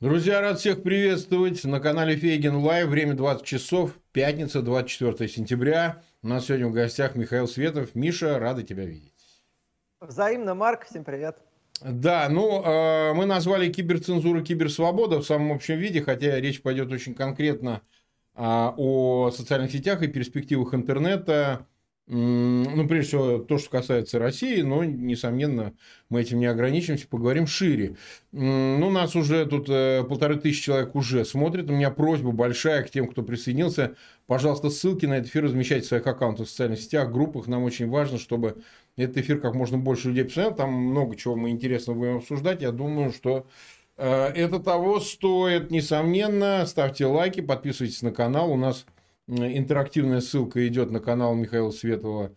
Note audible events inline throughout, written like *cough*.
Друзья, рад всех приветствовать на канале Фейгин Live. Время 20 часов, пятница, 24 сентября. У нас сегодня в гостях Михаил Светов. Миша, рады тебя видеть. Взаимно, Марк, всем привет. Да, ну, э, мы назвали киберцензуру киберсвобода в самом общем виде, хотя речь пойдет очень конкретно э, о социальных сетях и перспективах интернета. Ну, прежде всего, то, что касается России, но, несомненно, мы этим не ограничимся, поговорим шире. Ну, нас уже тут э, полторы тысячи человек уже смотрят. У меня просьба большая к тем, кто присоединился. Пожалуйста, ссылки на этот эфир размещайте в своих аккаунтах в социальных сетях, группах. Нам очень важно, чтобы этот эфир как можно больше людей посмотрел. Там много чего мы интересно будем обсуждать. Я думаю, что э, это того стоит, несомненно. Ставьте лайки, подписывайтесь на канал. У нас интерактивная ссылка идет на канал Михаила Светова.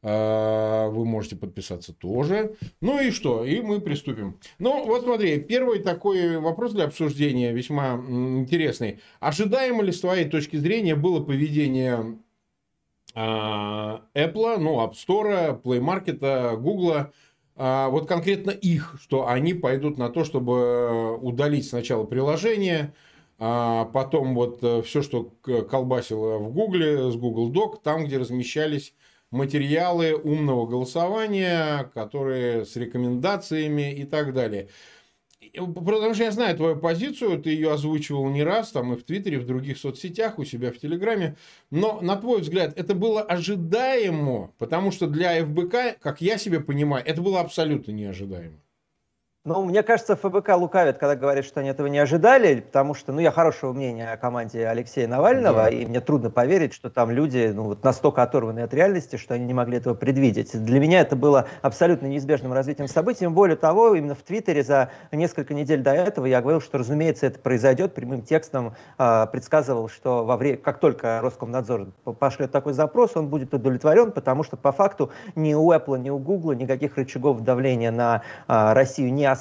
Вы можете подписаться тоже. Ну и что? И мы приступим. Ну, вот смотри, первый такой вопрос для обсуждения, весьма интересный. Ожидаемо ли с твоей точки зрения было поведение а, Apple, ну, App Store, Play Market, Google, а, вот конкретно их, что они пойдут на то, чтобы удалить сначала приложение, а потом вот э, все, что колбасило в Гугле, с Google Doc, там, где размещались материалы умного голосования, которые с рекомендациями и так далее. Потому что я знаю твою позицию, ты ее озвучивал не раз, там и в Твиттере, и в других соцсетях, у себя в Телеграме. Но, на твой взгляд, это было ожидаемо, потому что для ФБК, как я себе понимаю, это было абсолютно неожидаемо. Ну, мне кажется, ФБК лукавит, когда говорит, что они этого не ожидали, потому что, ну, я хорошего мнения о команде Алексея Навального, да. и мне трудно поверить, что там люди, ну, вот настолько оторваны от реальности, что они не могли этого предвидеть. Для меня это было абсолютно неизбежным развитием событий. Более того, именно в Твиттере за несколько недель до этого я говорил, что, разумеется, это произойдет. Прямым текстом э, предсказывал, что во время, как только Роскомнадзор пошлет такой запрос, он будет удовлетворен, потому что по факту ни у Apple, ни у Google никаких рычагов давления на э, Россию не осталось,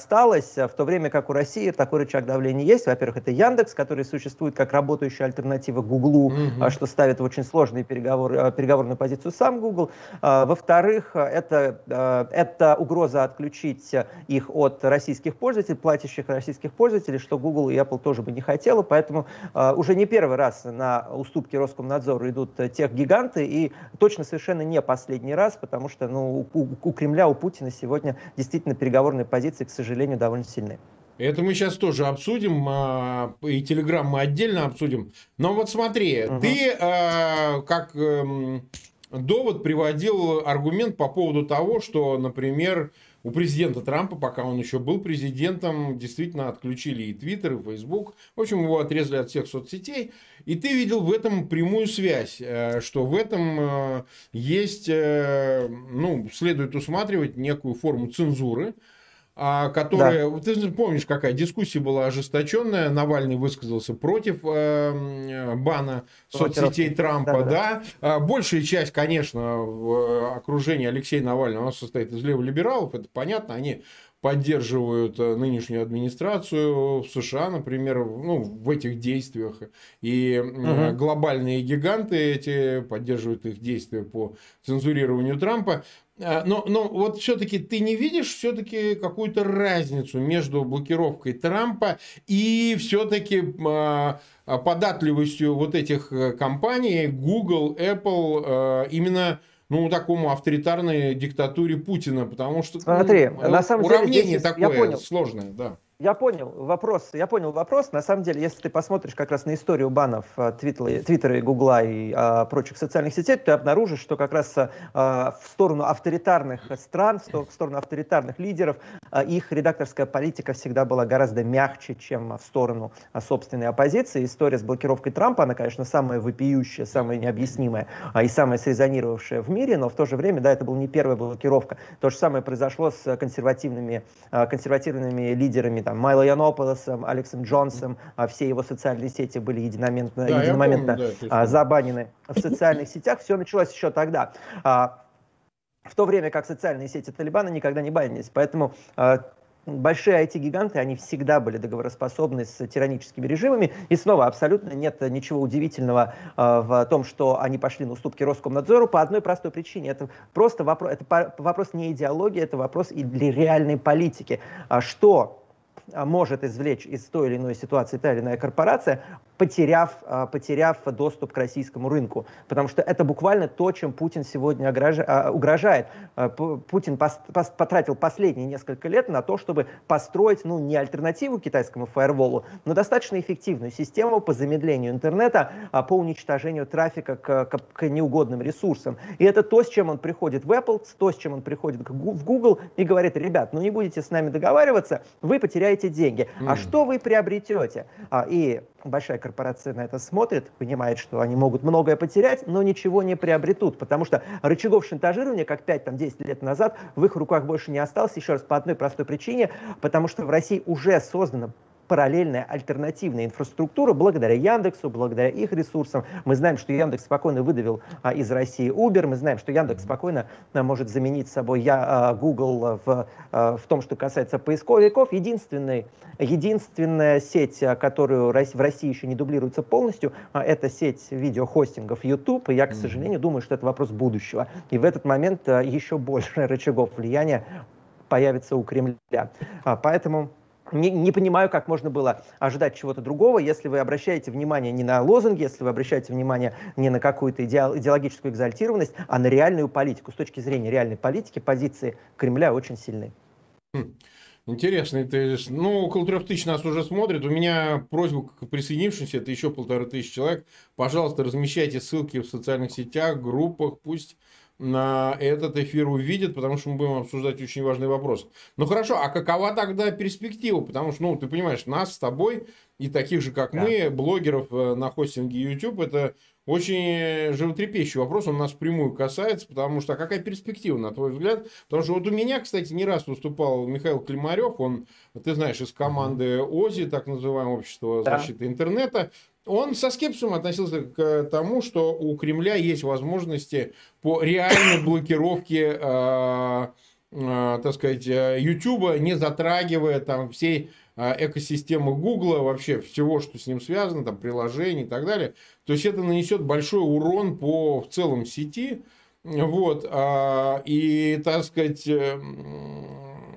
в то время как у России такой рычаг давления есть. Во-первых, это Яндекс, который существует как работающая альтернатива Гуглу, угу. что ставит в очень сложные переговоры, а, переговорную позицию сам Google. Во-вторых, это, это угроза отключить их от российских пользователей, платящих российских пользователей, что Google и Apple тоже бы не хотело. Поэтому уже не первый раз на уступки Роскомнадзору идут тех гиганты, и точно совершенно не последний раз, потому что ну, у, у Кремля, у Путина сегодня действительно переговорные позиции, к сожалению, довольно сильны. Это мы сейчас тоже обсудим, а, и Телеграм мы отдельно обсудим. Но вот смотри, угу. ты а, как эм, довод приводил аргумент по поводу того, что, например, у президента Трампа, пока он еще был президентом, действительно отключили и Твиттер, и Фейсбук. В общем, его отрезали от всех соцсетей. И ты видел в этом прямую связь, э, что в этом э, есть, э, ну, следует усматривать некую форму цензуры, а, которая, да. ты помнишь, какая дискуссия была ожесточенная, Навальный высказался против э, бана соцсетей Трампа, да, да. да. Большая часть, конечно, э, окружении Алексея Навального, состоит из леволибералов, это понятно, они поддерживают э, нынешнюю администрацию в США, например, ну, в этих действиях. И угу. глобальные гиганты эти поддерживают их действия по цензурированию Трампа. А, но, но вот все-таки ты не видишь все-таки какую-то разницу между блокировкой Трампа и все-таки а, податливостью вот этих э, компаний Google, Apple э, именно ну, такому авторитарной диктатуре Путина, потому что Смотри, ну, на самом уравнение деле, такое я понял. сложное, да. Я понял вопрос. Я понял вопрос. На самом деле, если ты посмотришь как раз на историю банов э, Твиттера, и Гугла и а, прочих социальных сетей, ты обнаружишь, что как раз а, в сторону авторитарных стран, в сторону авторитарных лидеров, а, их редакторская политика всегда была гораздо мягче, чем в сторону а, собственной оппозиции. История с блокировкой Трампа, она, конечно, самая вопиющая, самая необъяснимая а, и самая срезонировавшая в мире, но в то же время, да, это была не первая блокировка. То же самое произошло с консервативными, а, консервативными лидерами там, Майло Янополосом, Алексом Джонсом, а все его социальные сети были единомоментно, да, единомоментно помню, да, забанены в социальных сетях. Все началось еще тогда. А, в то время как социальные сети Талибана никогда не банились. Поэтому а, большие IT-гиганты, они всегда были договороспособны с тираническими режимами. И снова, абсолютно нет ничего удивительного э, в том, что они пошли на уступки Роскомнадзору по одной простой причине. Это просто вопрос, это вопрос не идеологии, это вопрос и для реальной политики. А что а, может извлечь из той или иной ситуации та или иная корпорация, потеряв, а, потеряв доступ к российскому рынку. Потому что это буквально то, чем Путин сегодня а, угрожает. Путин потратил последние несколько лет на то, чтобы построить, ну, не альтернативу китайскому фаерволу, но достаточно эффективную систему по замедлению интернета, по уничтожению трафика к, к, к неугодным ресурсам. И это то, с чем он приходит в Apple, то, с чем он приходит в Google и говорит, ребят, ну не будете с нами договариваться, вы потеряете деньги. Mm. А что вы приобретете? И большая корпорация на это смотрит, понимает, что они могут многое потерять, но ничего не приобретут, потому что рычагов шантажирования, как 5-10 лет назад, в их руках больше не осталось, еще раз, по одной простой причине, потому что в России уже создано параллельная альтернативная инфраструктура благодаря Яндексу, благодаря их ресурсам. Мы знаем, что Яндекс спокойно выдавил а, из России Uber, мы знаем, что Яндекс спокойно а, может заменить собой я, а, Google в, а, в том, что касается поисковиков. Единственный, единственная сеть, а, которую в России еще не дублируется полностью, а, это сеть видеохостингов YouTube. И я, к сожалению, думаю, что это вопрос будущего. И в этот момент а, еще больше рычагов влияния появится у Кремля. А, поэтому не, не понимаю, как можно было ожидать чего-то другого, если вы обращаете внимание не на лозунги, если вы обращаете внимание не на какую-то идеологическую экзальтированность, а на реальную политику. С точки зрения реальной политики позиции Кремля очень сильны. Хм. Интересный тезис. Ну, около трех тысяч нас уже смотрят. У меня просьба к присоединившимся, это еще полторы тысячи человек. Пожалуйста, размещайте ссылки в социальных сетях, группах, пусть на этот эфир увидят, потому что мы будем обсуждать очень важный вопрос. Ну хорошо, а какова тогда перспектива? Потому что, ну, ты понимаешь, нас с тобой и таких же, как да. мы, блогеров э, на хостинге YouTube, это очень животрепещущий вопрос, он нас прямую касается, потому что а какая перспектива, на твой взгляд? Потому что вот у меня, кстати, не раз выступал Михаил Климарев, он, ты знаешь, из команды ОЗИ, так называемое общество защиты да. интернета, он со скепсисом относился к тому, что у Кремля есть возможности по реальной блокировке, э, э, так сказать, YouTube, не затрагивая там всей э, экосистемы Гугла, вообще всего, что с ним связано, там приложений и так далее. То есть это нанесет большой урон по в целом сети. Вот, э, и, так сказать, э, Э,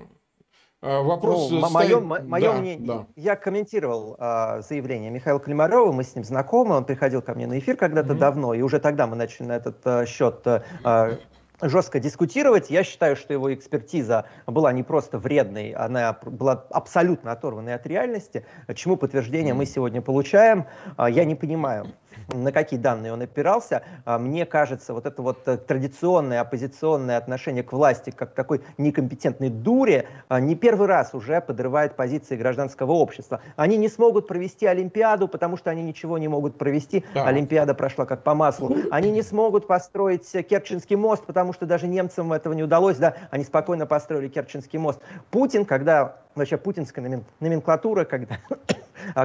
вопрос... Ну, мое, мое да, мнение, да. я комментировал э, заявление Михаила Климарова, мы с ним знакомы, он приходил ко мне на эфир когда-то mm-hmm. давно, и уже тогда мы начали на этот э, счет э, жестко дискутировать. Я считаю, что его экспертиза была не просто вредной, она была абсолютно оторванной от реальности, чему подтверждение мы сегодня получаем. А, я не понимаю, на какие данные он опирался. А, мне кажется, вот это вот э, традиционное оппозиционное отношение к власти, как такой некомпетентной дуре, а, не первый раз уже подрывает позиции гражданского общества. Они не смогут провести Олимпиаду, потому что они ничего не могут провести. Да. Олимпиада прошла как по маслу. Они не смогут построить Керченский мост, потому что даже немцам этого не удалось. Да? Они спокойно построили Керченский мост. Путин, когда вообще путинская номенклатура, когда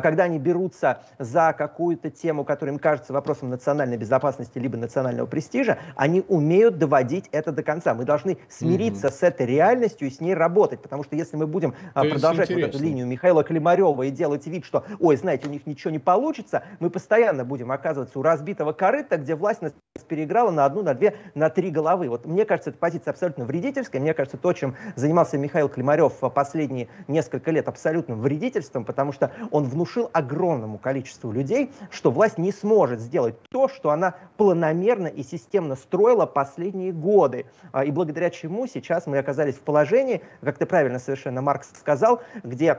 когда они берутся за какую-то тему, которая им кажется вопросом национальной безопасности либо национального престижа, они умеют доводить это до конца. Мы должны смириться mm-hmm. с этой реальностью и с ней работать, потому что если мы будем а, То продолжать вот эту линию Михаила Климарева и делать вид, что, ой, знаете, у них ничего не получится, мы постоянно будем оказываться у разбитого корыта, где власть нас переиграла на одну, на две, на три головы. Вот мне кажется, эта позиция абсолютно вредительская. Мне кажется, то, чем занимался Михаил Климарев последние несколько лет, абсолютным вредительством, потому что он внушил огромному количеству людей, что власть не сможет сделать то, что она планомерно и системно строила последние годы. А, и благодаря чему сейчас мы оказались в положении, как ты правильно совершенно Маркс сказал, где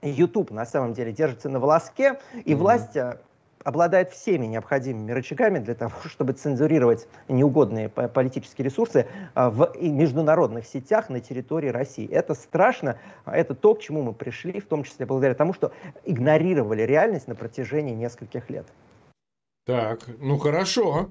YouTube на самом деле держится на волоске, и mm-hmm. власть а, обладает всеми необходимыми рычагами для того, *laughs* чтобы цензурировать неугодные политические ресурсы а, в международных сетях на территории России. Это страшно, а это то, к чему мы пришли, в том числе благодаря тому, что игнорировали реальность на протяжении нескольких лет. Так, ну хорошо.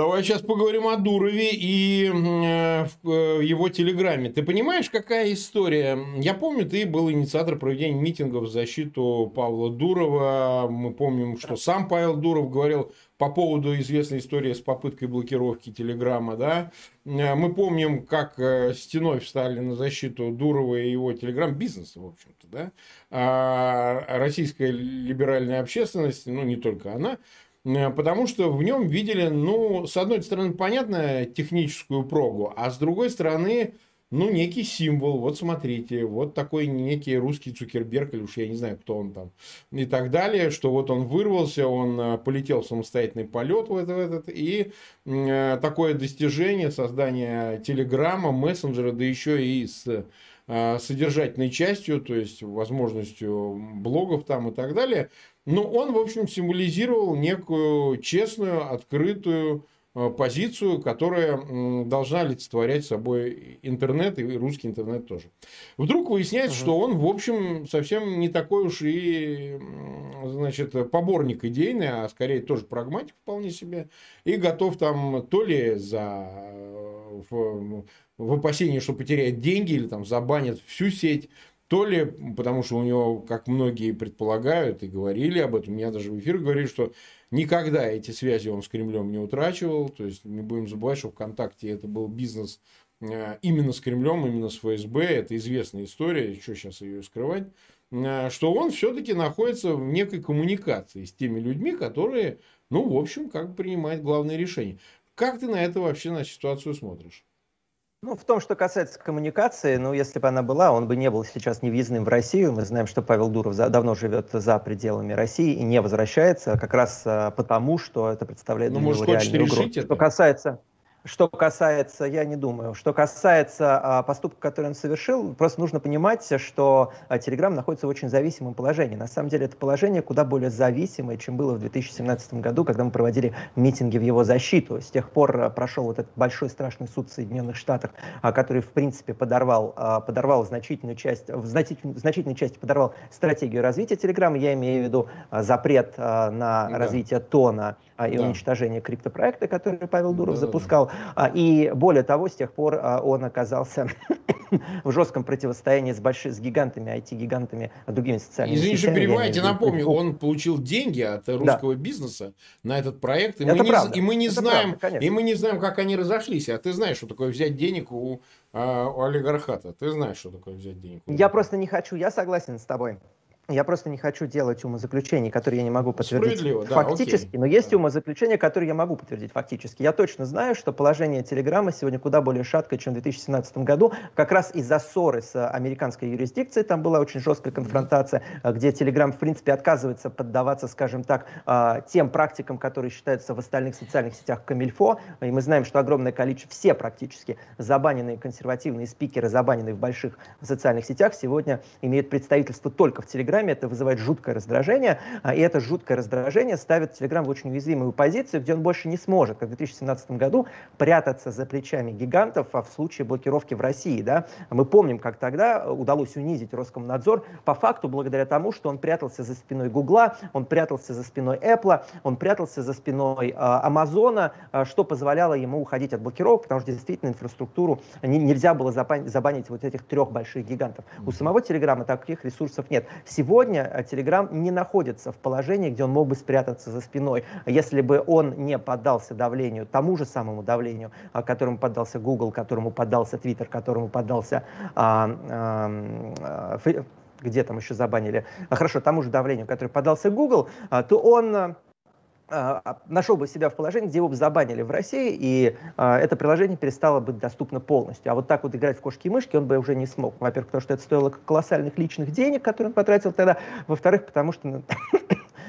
Давай сейчас поговорим о Дурове и э, э, его телеграмме. Ты понимаешь, какая история? Я помню, ты был инициатор проведения митингов в защиту Павла Дурова. Мы помним, что сам Павел Дуров говорил по поводу известной истории с попыткой блокировки телеграмма. Да? Э, мы помним, как стеной встали на защиту Дурова и его телеграм-бизнеса, в общем-то. Да? А российская либеральная общественность, ну не только она, Э, потому что в нем видели, ну, с одной стороны, понятно, техническую прогу, а с другой стороны, ну, некий символ. Вот смотрите, вот такой некий русский Цукерберг, или уж я не знаю, кто он там, и так далее, что вот он вырвался, он э, полетел в самостоятельный полет в этот, в этот и э, такое достижение создания телеграмма, мессенджера, да еще и с э, содержательной частью, то есть возможностью блогов там и так далее. Но он, в общем, символизировал некую честную, открытую, Э, позицию, которая должна олицетворять собой интернет и русский интернет тоже. Вдруг выясняется, угу. что он, в общем, совсем не такой уж и, значит, поборник идейный, а скорее тоже прагматик вполне себе, и готов там то ли за э, в, в опасении, что потеряет деньги или там забанят всю сеть, то ли потому, что у него, как многие предполагают и говорили об этом, меня даже в эфир говорили, что Никогда эти связи он с Кремлем не утрачивал. То есть не будем забывать, что ВКонтакте это был бизнес э, именно с Кремлем, именно с ФСБ. Это известная история, что сейчас ее скрывать. Э, что он все-таки находится в некой коммуникации с теми людьми, которые, ну, в общем, как бы принимают главные решения. Как ты на это вообще, на ситуацию смотришь? Ну, в том, что касается коммуникации, ну, если бы она была, он бы не был сейчас невъездным в Россию. Мы знаем, что Павел Дуров за, давно живет за пределами России и не возвращается, как раз а, потому, что это представляет ну, может, реальную угрозу. Что касается... Что касается, я не думаю, что касается а, поступка, который он совершил, просто нужно понимать, что а, Telegram находится в очень зависимом положении. На самом деле это положение куда более зависимое, чем было в 2017 году, когда мы проводили митинги в его защиту. С тех пор а, прошел вот этот большой страшный суд в Соединенных Штатах, а, который, в принципе, подорвал, а, подорвал значительную часть, в значительной, значительной части подорвал стратегию развития Telegram. Я имею в виду а, запрет а, на да. развитие тона а, и да. уничтожение криптопроекта, который Павел Дуров да, запускал. Да. И более того, с тех пор а, он оказался *coughs* в жестком противостоянии с большими, с гигантами, IT-гигантами, другими социальными Извините, что перебиваете, напомню, он получил деньги от русского да. бизнеса на этот проект, и Это мы правда. не, и мы не знаем, правда, и мы не знаем, как они разошлись. А ты знаешь, что такое взять денег у, а, у олигархата? Ты знаешь, что такое взять денег? Я просто не хочу. Я согласен с тобой. Я просто не хочу делать умозаключений, которые я не могу подтвердить фактически, да, но есть умозаключения, которые я могу подтвердить фактически. Я точно знаю, что положение Телеграма сегодня куда более шаткое, чем в 2017 году, как раз из-за ссоры с американской юрисдикцией, там была очень жесткая конфронтация, где Телеграм, в принципе, отказывается поддаваться, скажем так, а, тем практикам, которые считаются в остальных социальных сетях Камильфо, и мы знаем, что огромное количество, все практически забаненные консервативные спикеры, забаненные в больших социальных сетях, сегодня имеют представительство только в Телеграме, Телеграме, это вызывает жуткое раздражение, а, и это жуткое раздражение ставит Телеграм в очень уязвимую позицию, где он больше не сможет, как в 2017 году, прятаться за плечами гигантов а в случае блокировки в России. Да? Мы помним, как тогда удалось унизить Роскомнадзор по факту благодаря тому, что он прятался за спиной Гугла, он прятался за спиной Apple, он прятался за спиной а, Амазона, что позволяло ему уходить от блокировок, потому что действительно инфраструктуру не, нельзя было забанить вот этих трех больших гигантов. У самого Телеграма таких ресурсов нет. Сегодня Telegram э, не находится в положении, где он мог бы спрятаться за спиной. Если бы он не поддался давлению, тому же самому давлению, которому поддался Google, которому поддался Twitter, которому поддался а, а, а, где там еще забанили, а, хорошо, тому же давлению, которое поддался Google, а, то он а, а, нашел бы себя в положении, где его бы забанили в России, и а, это приложение перестало быть доступно полностью. А вот так вот играть в кошки и мышки он бы уже не смог. Во-первых, потому что это стоило колоссальных личных денег, которые он потратил тогда. Во-вторых, потому что ну,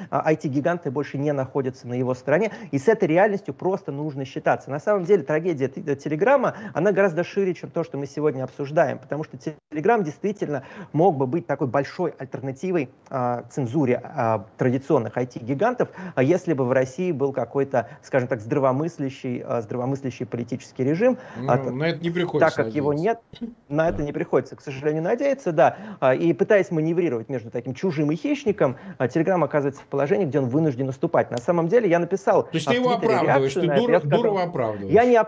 IT-гиганты а, больше не находятся на его стороне, и с этой реальностью просто нужно считаться. На самом деле трагедия Телеграма, она гораздо шире, чем то, что мы сегодня обсуждаем, потому что Телеграм действительно мог бы быть такой большой альтернативой а, цензуре а, традиционных IT-гигантов, а если бы в России был какой-то, скажем так, здравомыслящий, а, здравомыслящий политический режим. Ну, а, на это не приходится Так как надеяться. его нет, на это не приходится, к сожалению, надеяться, да. И пытаясь маневрировать между таким чужим и хищником, Телеграм оказывается положение, где он вынужден наступать. На самом деле я написал... То есть ты его оправдываешь, ты дур, сказал, Дурова оправдываешь. Я не оп...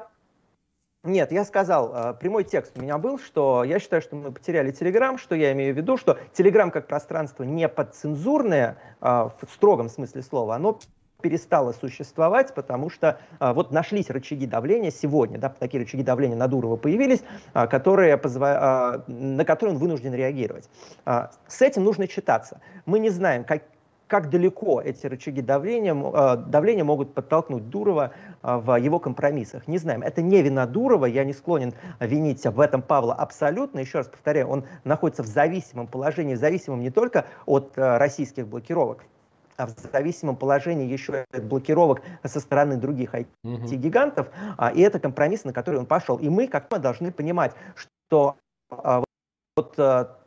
Нет, я сказал, э, прямой текст у меня был, что я считаю, что мы потеряли Телеграм, что я имею в виду, что Телеграм как пространство не подцензурное э, в строгом смысле слова, оно перестало существовать, потому что а, вот нашлись рычаги давления сегодня, да, такие рычаги давления на Дурова появились, а, которые позва... а, на которые он вынужден реагировать. А, с этим нужно читаться. Мы не знаем, как, как далеко эти рычаги давления, э, давления могут подтолкнуть Дурова э, в его компромиссах. Не знаем. Это не вина Дурова, я не склонен винить в этом Павла абсолютно. Еще раз повторяю, он находится в зависимом положении, зависимом не только от российских блокировок, а в зависимом положении еще от блокировок со стороны других IT-гигантов. Угу. И это компромисс, на который он пошел. И мы, как мы, должны понимать, что вот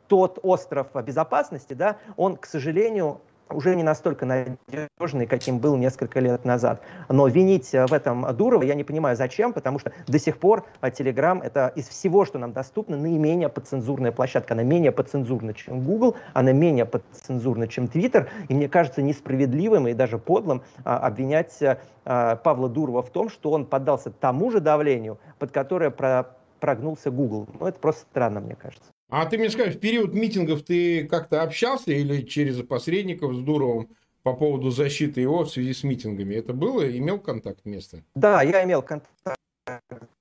тот остров безопасности, да, он, к сожалению, уже не настолько надежный, каким был несколько лет назад. Но винить в этом Дурова я не понимаю, зачем, потому что до сих пор Telegram это из всего, что нам доступно, наименее подцензурная площадка. Она менее подцензурна, чем Google, она менее подцензурна, чем Twitter. И мне кажется несправедливым и даже подлым а, обвинять Павла Дурова в том, что он поддался тому же давлению, под которое про прогнулся Google. Ну, это просто странно, мне кажется. А ты мне скажешь, в период митингов ты как-то общался или через посредников с Дуровым по поводу защиты его в связи с митингами? Это было? Имел контакт место? Да, я имел контакт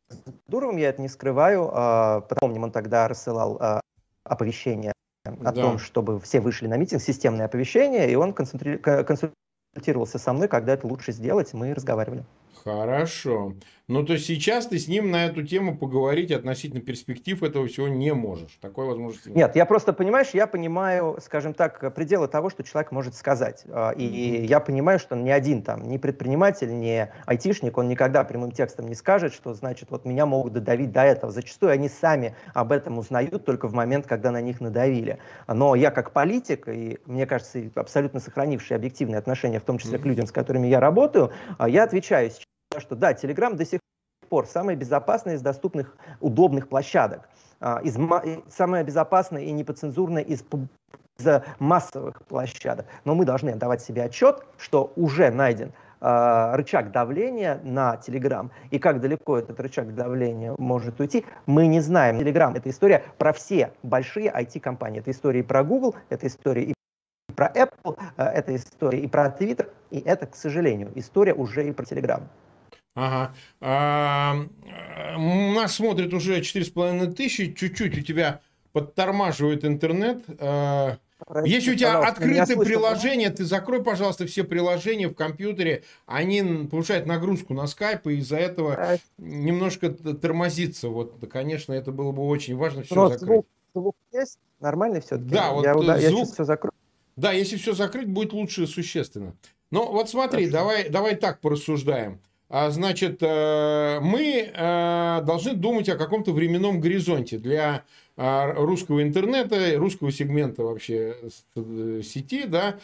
с Дуровым, я это не скрываю. А, Помним, он тогда рассылал а, оповещение о да. том, чтобы все вышли на митинг, системное оповещение, и он консультировался со мной, когда это лучше сделать, мы разговаривали. Хорошо. Ну, то сейчас ты с ним на эту тему поговорить относительно перспектив этого всего не можешь. Такой возможности нет. Нет, я просто, понимаешь, я понимаю, скажем так, пределы того, что человек может сказать. А, и mm-hmm. я понимаю, что ни один там, ни предприниматель, ни айтишник, он никогда прямым текстом не скажет, что, значит, вот меня могут додавить до этого. Зачастую они сами об этом узнают только в момент, когда на них надавили. Но я как политик, и мне кажется, абсолютно сохранивший объективные отношения, в том числе mm-hmm. к людям, с которыми я работаю, а, я отвечаю что да, Telegram до сих пор самый безопасный из доступных удобных площадок. А, из, самая безопасная и непоцензурная из, из массовых площадок. Но мы должны давать себе отчет, что уже найден э, рычаг давления на Telegram. И как далеко этот рычаг давления может уйти, мы не знаем. Telegram — это история про все большие IT-компании. Это история и про Google, это история и про Apple, э, это история и про Twitter, и это, к сожалению, история уже и про Telegram. Ага. А, нас смотрит уже 4,5 тысячи. Чуть-чуть у тебя подтормаживает интернет. А, Если у тебя открытое приложение, ты закрой, пожалуйста, все приложения в компьютере. Они повышают нагрузку на скайп, и из-за этого Прости. немножко тормозится. Вот, да, конечно, это было бы очень важно все Но закрыть. Звук, звук есть? Нормальный все-таки? Да, вот я, звук... я сейчас все закрою. Да, если все закрыть, будет лучше существенно. Но вот смотри, давай, давай так порассуждаем. А, значит, э, мы э, должны думать о каком-то временном горизонте для а, русского интернета, русского сегмента вообще э, сети, да,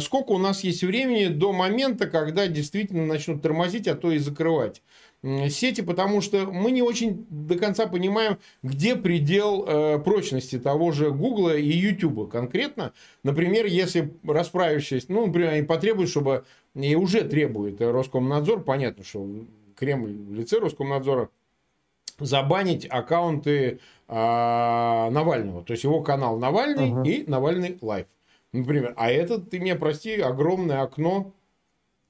сколько у нас есть времени до момента, когда действительно начнут тормозить, а то и закрывать сети, потому что мы не очень до конца понимаем, где предел э, прочности того же Гугла и Ютуба конкретно. Например, если расправившись, ну, например, они потребуют, чтобы, и уже требует Роскомнадзор, понятно, что Кремль в лице Роскомнадзора забанить аккаунты э, Навального, то есть его канал Навальный uh-huh. и Навальный Лайв. Например, а это, ты мне прости, огромное окно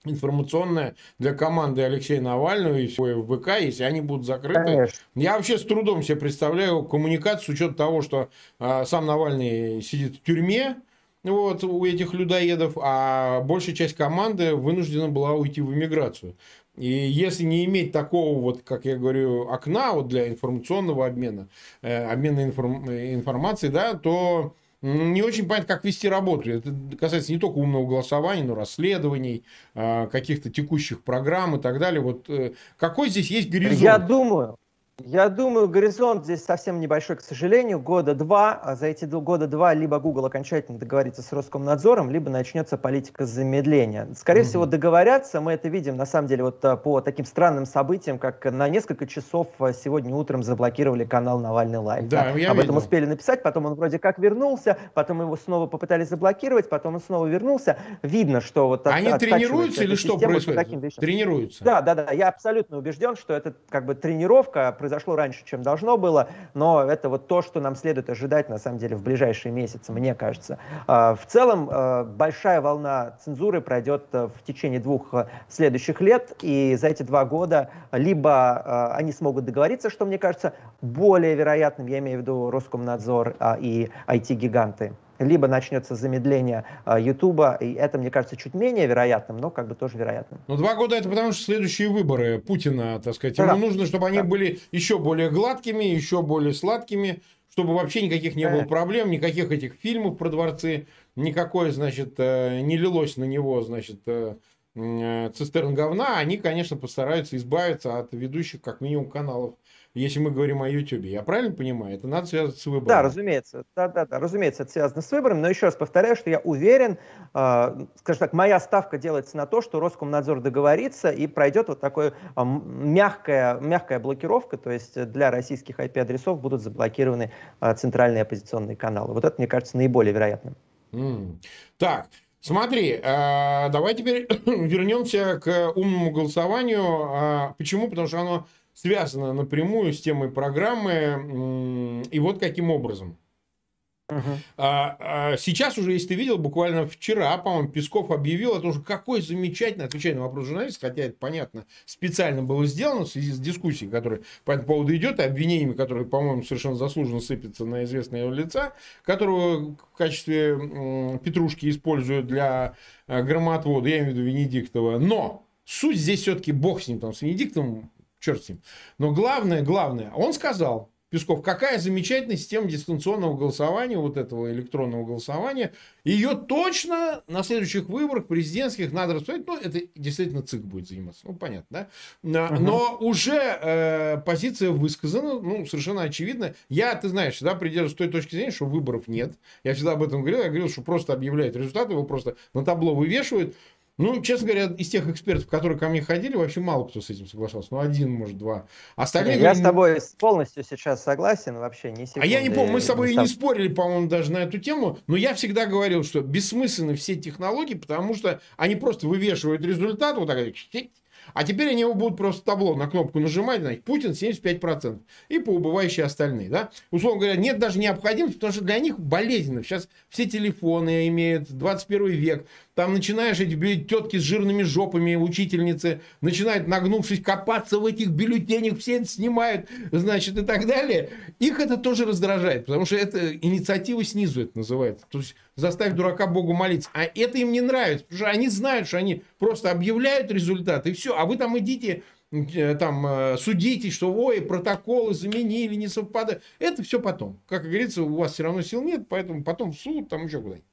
информационная для команды Алексея Навального и всего ФБК, если они будут закрыты. Конечно. Я вообще с трудом себе представляю коммуникацию с учетом того, что э, сам Навальный сидит в тюрьме, вот, у этих людоедов, а большая часть команды вынуждена была уйти в эмиграцию. И если не иметь такого, вот, как я говорю, окна вот для информационного обмена, э, обмена информ, информацией, да, то не очень понятно, как вести работу. Это касается не только умного голосования, но расследований, а, каких-то текущих программ и так далее. Вот э, какой здесь есть горизонт? Я думаю, я думаю, горизонт здесь совсем небольшой, к сожалению, года два. А за эти года два либо Google окончательно договорится с Роскомнадзором, либо начнется политика замедления. Скорее mm-hmm. всего, договорятся. Мы это видим, на самом деле, вот а, по таким странным событиям, как на несколько часов а, сегодня утром заблокировали канал Навальный Лайв. Да, да? Я Об видел. этом успели написать, потом он вроде как вернулся, потом его снова попытались заблокировать, потом он снова вернулся. Видно, что вот... Они тренируются или что происходит? Тренируются. Да, да, да. Я абсолютно убежден, что это как бы тренировка произошло раньше, чем должно было, но это вот то, что нам следует ожидать, на самом деле, в ближайшие месяцы, мне кажется. А, в целом, а, большая волна цензуры пройдет а, в течение двух следующих лет, и за эти два года либо они смогут договориться, что, мне кажется, более вероятным, я имею в виду Роскомнадзор и IT-гиганты, либо начнется замедление Ютуба, и это, мне кажется, чуть менее вероятным, но как бы тоже вероятным. Ну, два года это потому, что следующие выборы Путина, так сказать, ему да. нужно, чтобы они да. были еще более гладкими, еще более сладкими, чтобы вообще никаких не было проблем, никаких этих фильмов про дворцы, никакое, значит, э, не лилось на него, значит, э, э, цистерн говна, они, конечно, постараются избавиться от ведущих, как минимум, каналов если мы говорим о YouTube. Я правильно понимаю? Это надо связать с выбором. Да, разумеется. Да, да, да, разумеется, это связано с выбором. Но еще раз повторяю, что я уверен, э, скажем так, моя ставка делается на то, что Роскомнадзор договорится и пройдет вот такая э, мягкая, мягкая блокировка, то есть для российских IP-адресов будут заблокированы э, центральные оппозиционные каналы. Вот это, мне кажется, наиболее вероятным. Mm. Так, Смотри, давай теперь *coughs* вернемся к умному голосованию. Почему? Потому что оно связано напрямую с темой программы. И вот каким образом. Uh-huh. А, а, сейчас уже, если ты видел, буквально вчера, по-моему, Песков объявил о том, что какой замечательный, отвечая на вопрос журналиста, хотя это, понятно, специально было сделано в связи с дискуссией, которая по этому поводу идет, и обвинениями, которые, по-моему, совершенно заслуженно сыпятся на известного лица, которого в качестве м, петрушки используют для э, громоотвода, я имею в виду Венедиктова. Но суть здесь все-таки бог с ним, там, с Венедиктовым, черт с ним. Но главное, главное, он сказал, Песков, какая замечательная система дистанционного голосования, вот этого электронного голосования. Ее точно на следующих выборах президентских надо рассмотреть. Ну, это действительно ЦИК будет заниматься. Ну, понятно, да? Угу. Но уже э, позиция высказана, ну, совершенно очевидно. Я, ты знаешь, всегда придерживаюсь той точки зрения, что выборов нет. Я всегда об этом говорил. Я говорил, что просто объявляют результаты, его просто на табло вывешивают. Ну, честно говоря, из тех экспертов, которые ко мне ходили, вообще мало кто с этим соглашался. Ну, один, может, два. Остальные... Я с тобой полностью сейчас согласен, вообще не секунды. А я не помню, мы с тобой и не спорили, по-моему, даже на эту тему, но я всегда говорил, что бессмысленны все технологии, потому что они просто вывешивают результат, вот так, а теперь они его будут просто табло на кнопку нажимать, значит, Путин 75%. И по убывающие остальные. Да? Условно говоря, нет даже необходимости, потому что для них болезненно. Сейчас все телефоны имеют, 21 век. Там начинаешь эти тетки с жирными жопами, учительницы, начинают, нагнувшись, копаться в этих бюллетенях, все это снимают, значит, и так далее. Их это тоже раздражает, потому что это инициатива снизу это называется. То есть заставить дурака Богу молиться. А это им не нравится, потому что они знают, что они просто объявляют результаты, и все. А вы там идите э, там э, судитесь, что ой, протоколы заменили, не совпадают. Это все потом. Как говорится, у вас все равно сил нет, поэтому потом в суд, там еще куда-нибудь.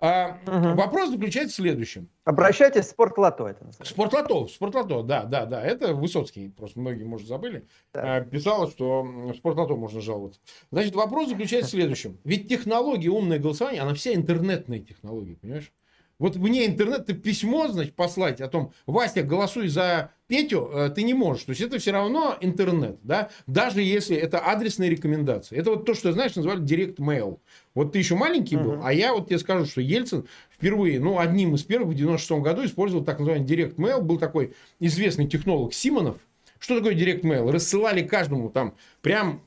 А, угу. Вопрос заключается в следующем. Обращайтесь в спортлото это. Спортлото, спортлото, да, да, да. Это Высоцкий, просто многие, может, забыли. Да. А, писал, что в спортлото можно жаловаться. Значит, вопрос заключается в следующем. Ведь технология умное голосование, она вся интернетная технология, понимаешь? Вот мне интернет, письмо, значит, послать о том, Вася, голосуй за Петю, э, ты не можешь. То есть это все равно интернет, да, даже если это адресные рекомендации. Это вот то, что, знаешь, называли директ mail. Вот ты еще маленький был, uh-huh. а я вот тебе скажу, что Ельцин впервые, ну, одним из первых в 96 году использовал так называемый директ mail. Был такой известный технолог Симонов. Что такое директ mail? Рассылали каждому там прям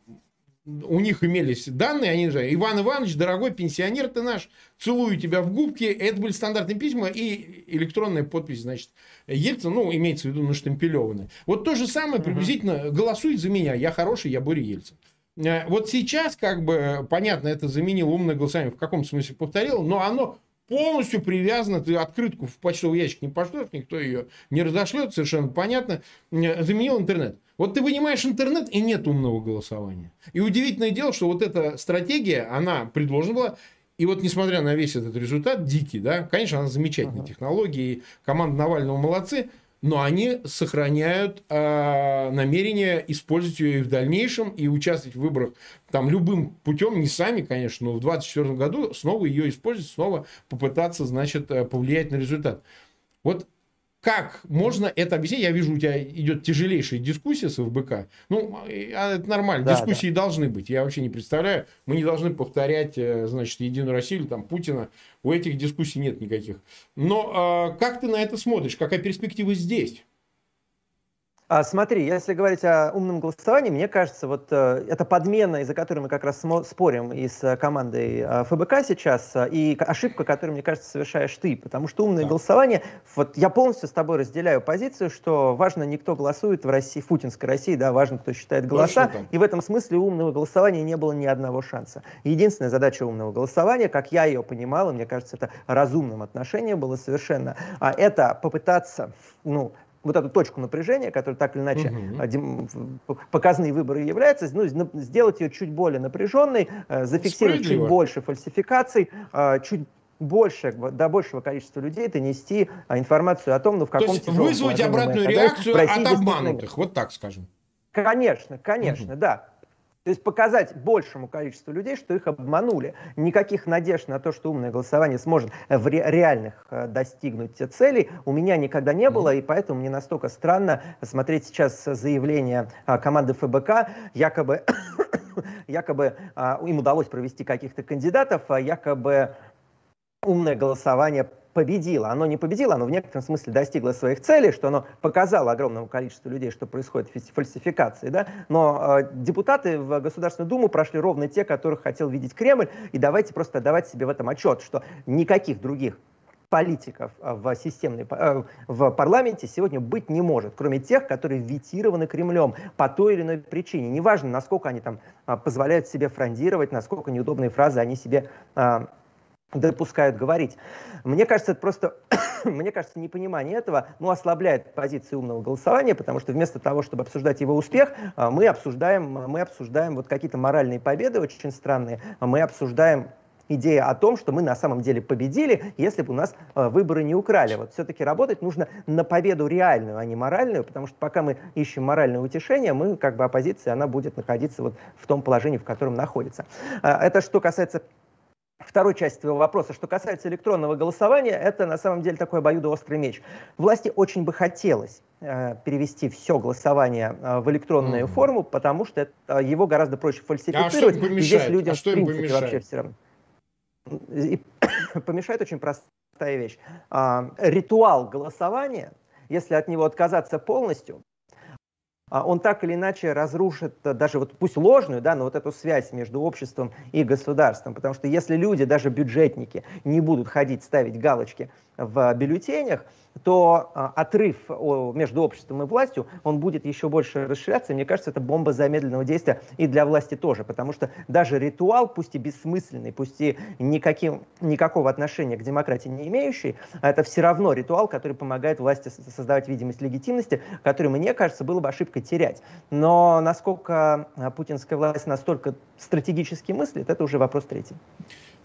у них имелись данные, они же, Иван Иванович, дорогой пенсионер ты наш, целую тебя в губки. Это были стандартные письма и электронная подпись, значит, Ельцин, ну, имеется в виду наштемпелеванная. Вот то же самое приблизительно, голосуй за меня, я хороший, я Боря Ельцин. Э, вот сейчас, как бы, понятно, это заменило умное голосование, в каком смысле повторил, но оно полностью привязано, ты открытку в почтовый ящик не пошлешь, никто ее не разошлет, совершенно понятно, э, заменил интернет. Вот ты вынимаешь интернет, и нет умного голосования. И удивительное дело, что вот эта стратегия, она предложена была, и вот несмотря на весь этот результат, дикий, да, конечно, она замечательная uh-huh. технология, и команда Навального молодцы, но они сохраняют э, намерение использовать ее и в дальнейшем, и участвовать в выборах там любым путем, не сами, конечно, но в 2024 году снова ее использовать, снова попытаться, значит, э, повлиять на результат. Вот как можно это объяснить? Я вижу, у тебя идет тяжелейшая дискуссия с ФБК. Ну, а это нормально, да, дискуссии да. должны быть. Я вообще не представляю, мы не должны повторять, э, значит, Единую Россию или там Путина. У этих дискуссий нет никаких. Но э, как ты на это смотришь? Какая перспектива здесь? А, смотри, если говорить о умном голосовании, мне кажется, вот э, это подмена, из-за которой мы как раз спорим и с командой э, ФБК сейчас, э, и ошибка, которую, мне кажется, совершаешь ты, потому что умное да. голосование, вот я полностью с тобой разделяю позицию, что важно не кто голосует в России, в путинской России, да, важно, кто считает голоса, и в этом смысле умного голосования не было ни одного шанса. Единственная задача умного голосования, как я ее понимал, и мне кажется, это разумным отношением было совершенно, а это попытаться, ну, вот эту точку напряжения, которая так или иначе угу. показные выборы является, ну, сделать ее чуть более напряженной, э, зафиксировать чуть больше фальсификаций, чуть больше, до большего количества людей донести информацию о том, ну, в каком То есть вызвать обратную реакцию от обманутых, вот так скажем. Конечно, конечно, угу. да. То есть показать большему количеству людей, что их обманули. Никаких надежд на то, что умное голосование сможет в ре- реальных э, достигнуть целей, у меня никогда не было, и поэтому мне настолько странно смотреть сейчас заявление а, команды ФБК, якобы, *coughs* якобы а, им удалось провести каких-то кандидатов, а якобы умное голосование победило. Оно не победило, оно в некотором смысле достигло своих целей, что оно показало огромному количеству людей, что происходит фальсификации. Да? Но э, депутаты в Государственную Думу прошли ровно те, которых хотел видеть Кремль. И давайте просто давать себе в этом отчет, что никаких других политиков а, в системной а, в парламенте сегодня быть не может, кроме тех, которые ветированы Кремлем по той или иной причине. Неважно, насколько они там позволяют себе фрондировать, насколько неудобные фразы они себе допускают говорить. Мне кажется, это просто, *coughs* мне кажется, непонимание этого, ну, ослабляет позиции умного голосования, потому что вместо того, чтобы обсуждать его успех, а, мы обсуждаем, мы обсуждаем вот какие-то моральные победы очень странные, мы обсуждаем идея о том, что мы на самом деле победили, если бы у нас э, выборы не украли. Вот все-таки работать нужно на победу реальную, а не моральную, потому что пока мы ищем моральное утешение, мы, как бы оппозиция, она будет находиться вот в том положении, в котором находится. А, это что касается второй части твоего вопроса. Что касается электронного голосования, это на самом деле такой обоюдоострый меч. Власти очень бы хотелось э, перевести все голосование э, в электронную mm-hmm. форму, потому что это, э, его гораздо проще фальсифицировать. А что им помешает? И здесь людям, а что им помешает? вообще все равно. И *coughs* помешает очень простая вещь. А, ритуал голосования, если от него отказаться полностью, а он так или иначе разрушит э, даже вот пусть ложную, да, но вот эту связь между обществом и государством. Потому что если люди, даже бюджетники, не будут ходить ставить галочки в бюллетенях, то а, отрыв между обществом и властью, он будет еще больше расширяться. Мне кажется, это бомба замедленного действия и для власти тоже, потому что даже ритуал, пусть и бессмысленный, пусть и никаким, никакого отношения к демократии не имеющий, это все равно ритуал, который помогает власти создавать видимость легитимности, который, мне кажется, было бы ошибкой терять. Но насколько а, путинская власть настолько стратегически мыслит, это уже вопрос третий.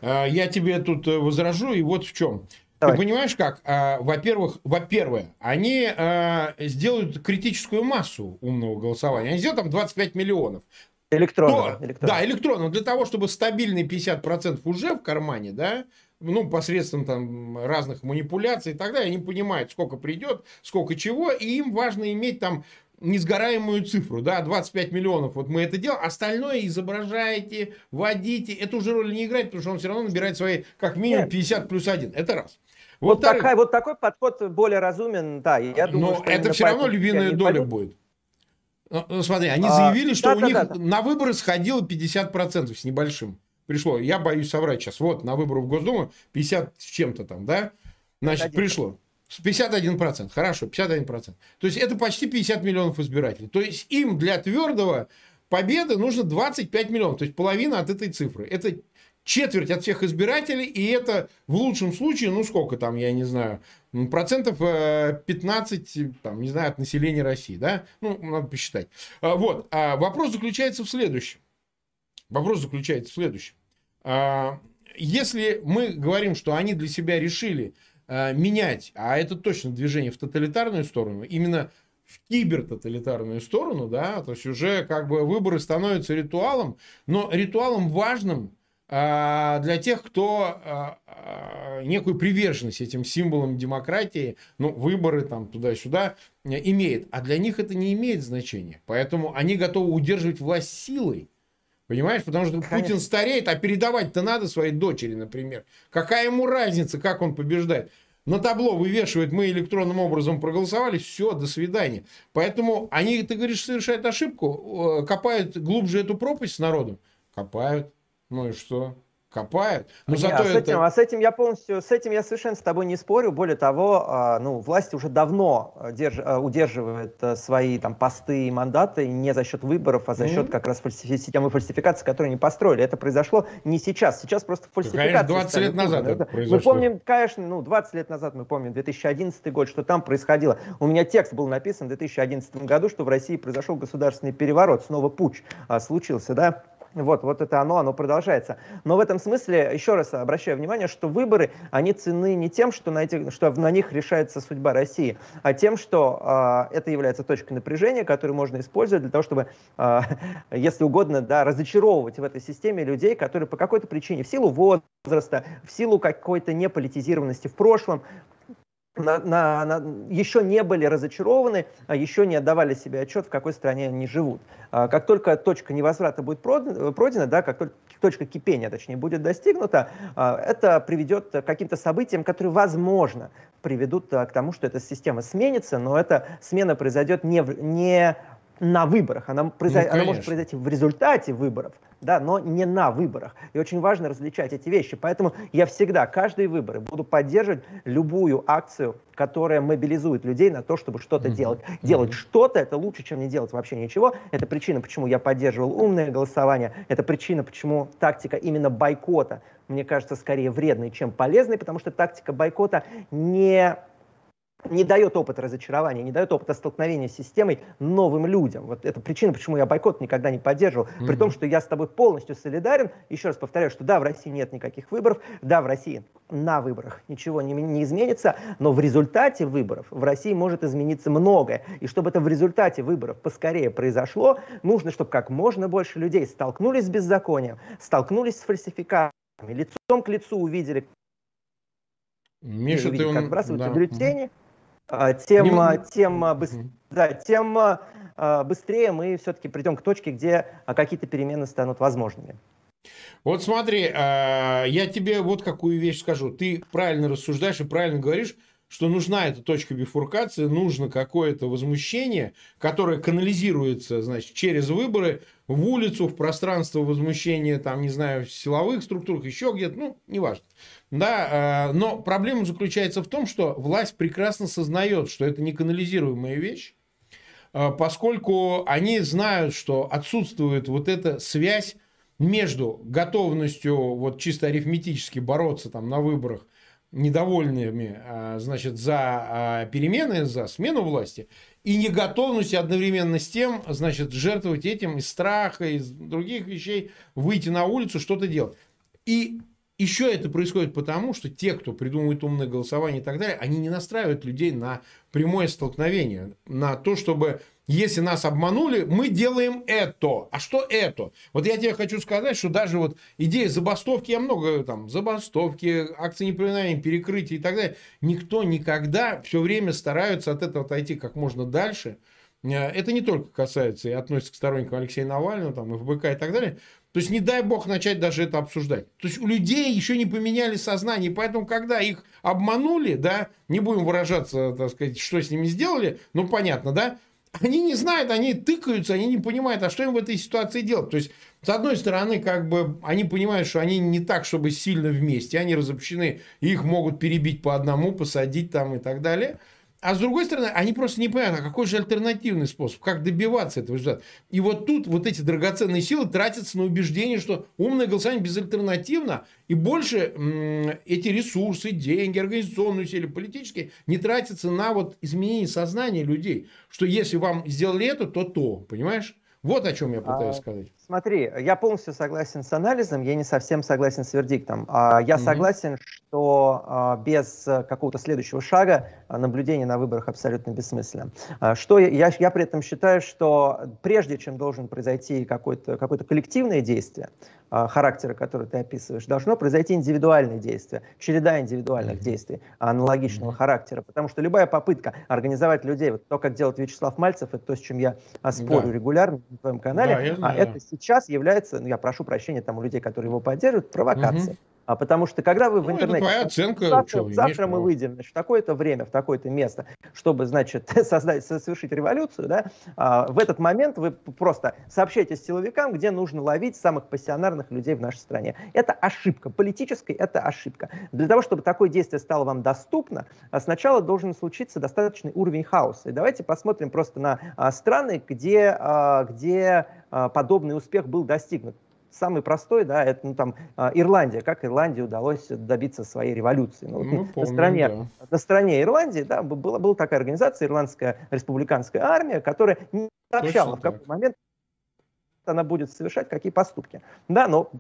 А, я тебе тут э, возражу, и вот в чем. Давай. Ты понимаешь как? А, во-первых, во-первых, они а, сделают критическую массу умного голосования. Они сделают там 25 миллионов. Электронного. Да, электронного. Для того, чтобы стабильный 50% уже в кармане, да, ну, посредством там разных манипуляций и так далее, они понимают, сколько придет, сколько чего, и им важно иметь там несгораемую цифру, да, 25 миллионов, вот мы это делаем, остальное изображаете, водите, это уже роль не играет, потому что он все равно набирает свои, как минимум, 50 плюс 1, это раз. Вот, вот, такая, вот такой подход более разумен, да, я думаю, Но это все равно львиная доля пойдут. будет. Ну, ну, смотри, они а, заявили, что да, у да, них да, да. на выборы сходило 50% с небольшим. Пришло, я боюсь соврать сейчас, вот на выборы в Госдуму 50 с чем-то там, да? Значит, 51%. пришло. 51%, хорошо, 51%. То есть это почти 50 миллионов избирателей. То есть им для твердого победы нужно 25 миллионов, то есть половина от этой цифры. Это четверть от всех избирателей, и это в лучшем случае, ну сколько там, я не знаю, процентов 15, э, там, не знаю, от населения России, да? Ну, надо посчитать. А, вот, а вопрос заключается в следующем. Вопрос заключается в следующем. А, если мы говорим, что они для себя решили а, менять, а это точно движение в тоталитарную сторону, именно в кибертоталитарную сторону, да, то есть уже как бы выборы становятся ритуалом, но ритуалом важным для тех, кто а, а, некую приверженность этим символам демократии, ну, выборы там туда-сюда имеет. А для них это не имеет значения. Поэтому они готовы удерживать власть силой. Понимаешь? Потому что Конечно. Путин стареет, а передавать-то надо своей дочери, например. Какая ему разница, как он побеждает? на табло вывешивает, мы электронным образом проголосовали, все, до свидания. Поэтому они, ты говоришь, совершают ошибку, э, копают глубже эту пропасть с народом. Копают. Ну и что? копают. Но не, зато а, с этим, это... а с этим я полностью, с этим я совершенно с тобой не спорю. Более того, а, ну, власть уже давно э, держ, э, удерживает свои там посты и мандаты не за счет выборов, а за счет mm-hmm. как раз фальсифи- системы фальсификации, которые они построили. Это произошло не сейчас. Сейчас просто фальсификация. Конечно, 20 лет назад это, это произошло. Мы помним, конечно, ну, 20 лет назад мы помним 2011 год, что там происходило. У меня текст был написан в 2011 году, что в России произошел государственный переворот, снова путь а, случился, да, вот, вот это оно, оно продолжается. Но в этом смысле, еще раз обращаю внимание, что выборы, они цены не тем, что на, этих, что на них решается судьба России, а тем, что э, это является точкой напряжения, которую можно использовать для того, чтобы, э, *laughs* если угодно, да, разочаровывать в этой системе людей, которые по какой-то причине, в силу возраста, в силу какой-то неполитизированности в прошлом, на, на, на, еще не были разочарованы, а еще не отдавали себе отчет, в какой стране они живут. А, как только точка невозврата будет пройдена, да, как только точка кипения, точнее, будет достигнута, а, это приведет к каким-то событиям, которые, возможно, приведут к тому, что эта система сменится, но эта смена произойдет не, в, не на выборах, она, произойдет, ну, она может произойти в результате выборов, да, но не на выборах. И очень важно различать эти вещи. Поэтому я всегда, каждые выборы буду поддерживать любую акцию, которая мобилизует людей на то, чтобы что-то mm-hmm. делать. Делать mm-hmm. что-то это лучше, чем не делать вообще ничего. Это причина, почему я поддерживал умное голосование. Это причина, почему тактика именно бойкота, мне кажется, скорее вредной, чем полезной, потому что тактика бойкота не не дает опыт разочарования, не дает опыта столкновения с системой новым людям. Вот это причина, почему я бойкот никогда не поддерживал. Mm-hmm. При том, что я с тобой полностью солидарен. Еще раз повторяю, что да, в России нет никаких выборов, да, в России на выборах ничего не, не изменится, но в результате выборов в России может измениться многое. И чтобы это в результате выборов поскорее произошло, нужно, чтобы как можно больше людей столкнулись с беззаконием, столкнулись с фальсификациями, лицом к лицу увидели, Миша, увидели ты... как сбрасываются да. бюллетени. А, тем, Не... тем, быс... да, тем а, быстрее мы все-таки придем к точке, где а, какие-то перемены станут возможными. Вот смотри, я тебе вот какую вещь скажу. Ты правильно рассуждаешь и правильно говоришь, что нужна эта точка бифуркации, нужно какое-то возмущение, которое канализируется, значит, через выборы в улицу, в пространство возмущения, там, не знаю, в силовых структурах, еще где-то, ну, неважно. Да, э, но проблема заключается в том, что власть прекрасно сознает, что это не канализируемая вещь, э, поскольку они знают, что отсутствует вот эта связь между готовностью вот чисто арифметически бороться там на выборах недовольными, э, значит, за перемены, за смену власти, и неготовностью одновременно с тем, значит, жертвовать этим из страха, из других вещей, выйти на улицу, что-то делать. И еще это происходит потому, что те, кто придумывает умное голосование и так далее, они не настраивают людей на прямое столкновение, на то, чтобы если нас обманули, мы делаем это. А что это? Вот я тебе хочу сказать, что даже вот идея забастовки, я много там, забастовки, акции непринуждения, перекрытия и так далее, никто никогда все время стараются от этого отойти как можно дальше. Э, это не только касается и относится к сторонникам Алексея Навального, там, ФБК и так далее. То есть, не дай бог начать даже это обсуждать. То есть, у людей еще не поменяли сознание, поэтому, когда их обманули, да, не будем выражаться, так сказать, что с ними сделали, ну, понятно, да, они не знают, они тыкаются, они не понимают, а что им в этой ситуации делать. То есть, с одной стороны, как бы они понимают, что они не так, чтобы сильно вместе, они разобщены, их могут перебить по одному, посадить там и так далее. А с другой стороны, они просто не понимают, а какой же альтернативный способ, как добиваться этого результата. И вот тут вот эти драгоценные силы тратятся на убеждение, что умное голосование безальтернативно, и больше м- эти ресурсы, деньги, организационные усилия, политические, не тратятся на вот изменение сознания людей, что если вам сделали это, то то, понимаешь? Вот о чем я пытаюсь а, сказать. Смотри, я полностью согласен с анализом, я не совсем согласен с вердиктом. А, я согласен, что а, без какого-то следующего шага наблюдение на выборах абсолютно бессмысленно. Что я, я при этом считаю, что прежде чем должен произойти какое-то какое коллективное действие, а, характера, который ты описываешь, должно произойти индивидуальное действие, череда индивидуальных действий аналогичного характера. Потому что любая попытка организовать людей, вот то, как делает Вячеслав Мальцев, это то, с чем я спорю да. регулярно на твоем канале, да, а это сейчас является, ну, я прошу прощения там у людей, которые его поддерживают, провокацией. Mm-hmm. А потому что когда вы в ну, интернете... Это твоя оценка. Завтра, что, завтра мы выйдем значит, в такое-то время, в такое-то место, чтобы, значит, *laughs* создать, совершить революцию, да, а, в этот момент вы просто сообщаете силовикам, где нужно ловить самых пассионарных людей в нашей стране. Это ошибка. Политической это ошибка. Для того, чтобы такое действие стало вам доступно, а, сначала должен случиться достаточный уровень хаоса. И давайте посмотрим просто на а, страны, где, а, где а, подобный успех был достигнут самый простой, да, это ну, там а, Ирландия. Как Ирландии удалось добиться своей революции? Ну, Мы помним, на, стороне, да. на стороне Ирландии да, была, была такая организация, Ирландская республиканская армия, которая не сообщала, Точно в какой так. момент она будет совершать какие поступки. Да, но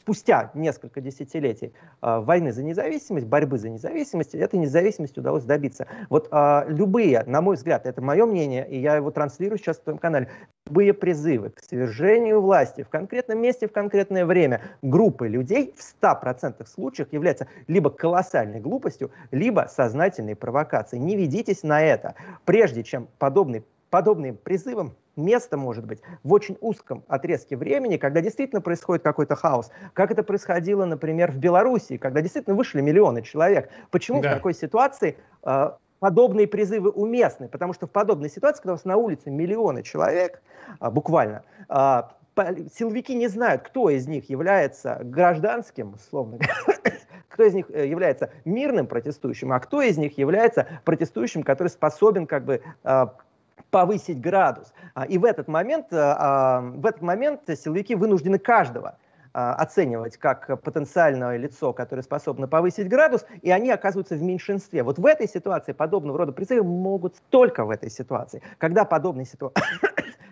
спустя несколько десятилетий э, войны за независимость, борьбы за независимость, этой независимости удалось добиться. Вот э, любые, на мой взгляд, это мое мнение, и я его транслирую сейчас в твоем канале, любые призывы к свержению власти в конкретном месте, в конкретное время группы людей в 100% случаях являются либо колоссальной глупостью, либо сознательной провокацией. Не ведитесь на это. Прежде чем подобный, подобным призывам место может быть в очень узком отрезке времени, когда действительно происходит какой-то хаос, как это происходило, например, в Беларуси, когда действительно вышли миллионы человек. Почему да. в такой ситуации э, подобные призывы уместны? Потому что в подобной ситуации, когда у вас на улице миллионы человек, э, буквально, э, силовики не знают, кто из них является гражданским, условно *coughs* кто из них э, является мирным протестующим, а кто из них является протестующим, который способен как бы повысить градус. А, и в этот момент, э, а, в этот момент силовики вынуждены каждого а, оценивать как потенциальное лицо, которое способно повысить градус, и они оказываются в меньшинстве. Вот в этой ситуации подобного рода призывы могут только в этой ситуации. Когда подобные ситуации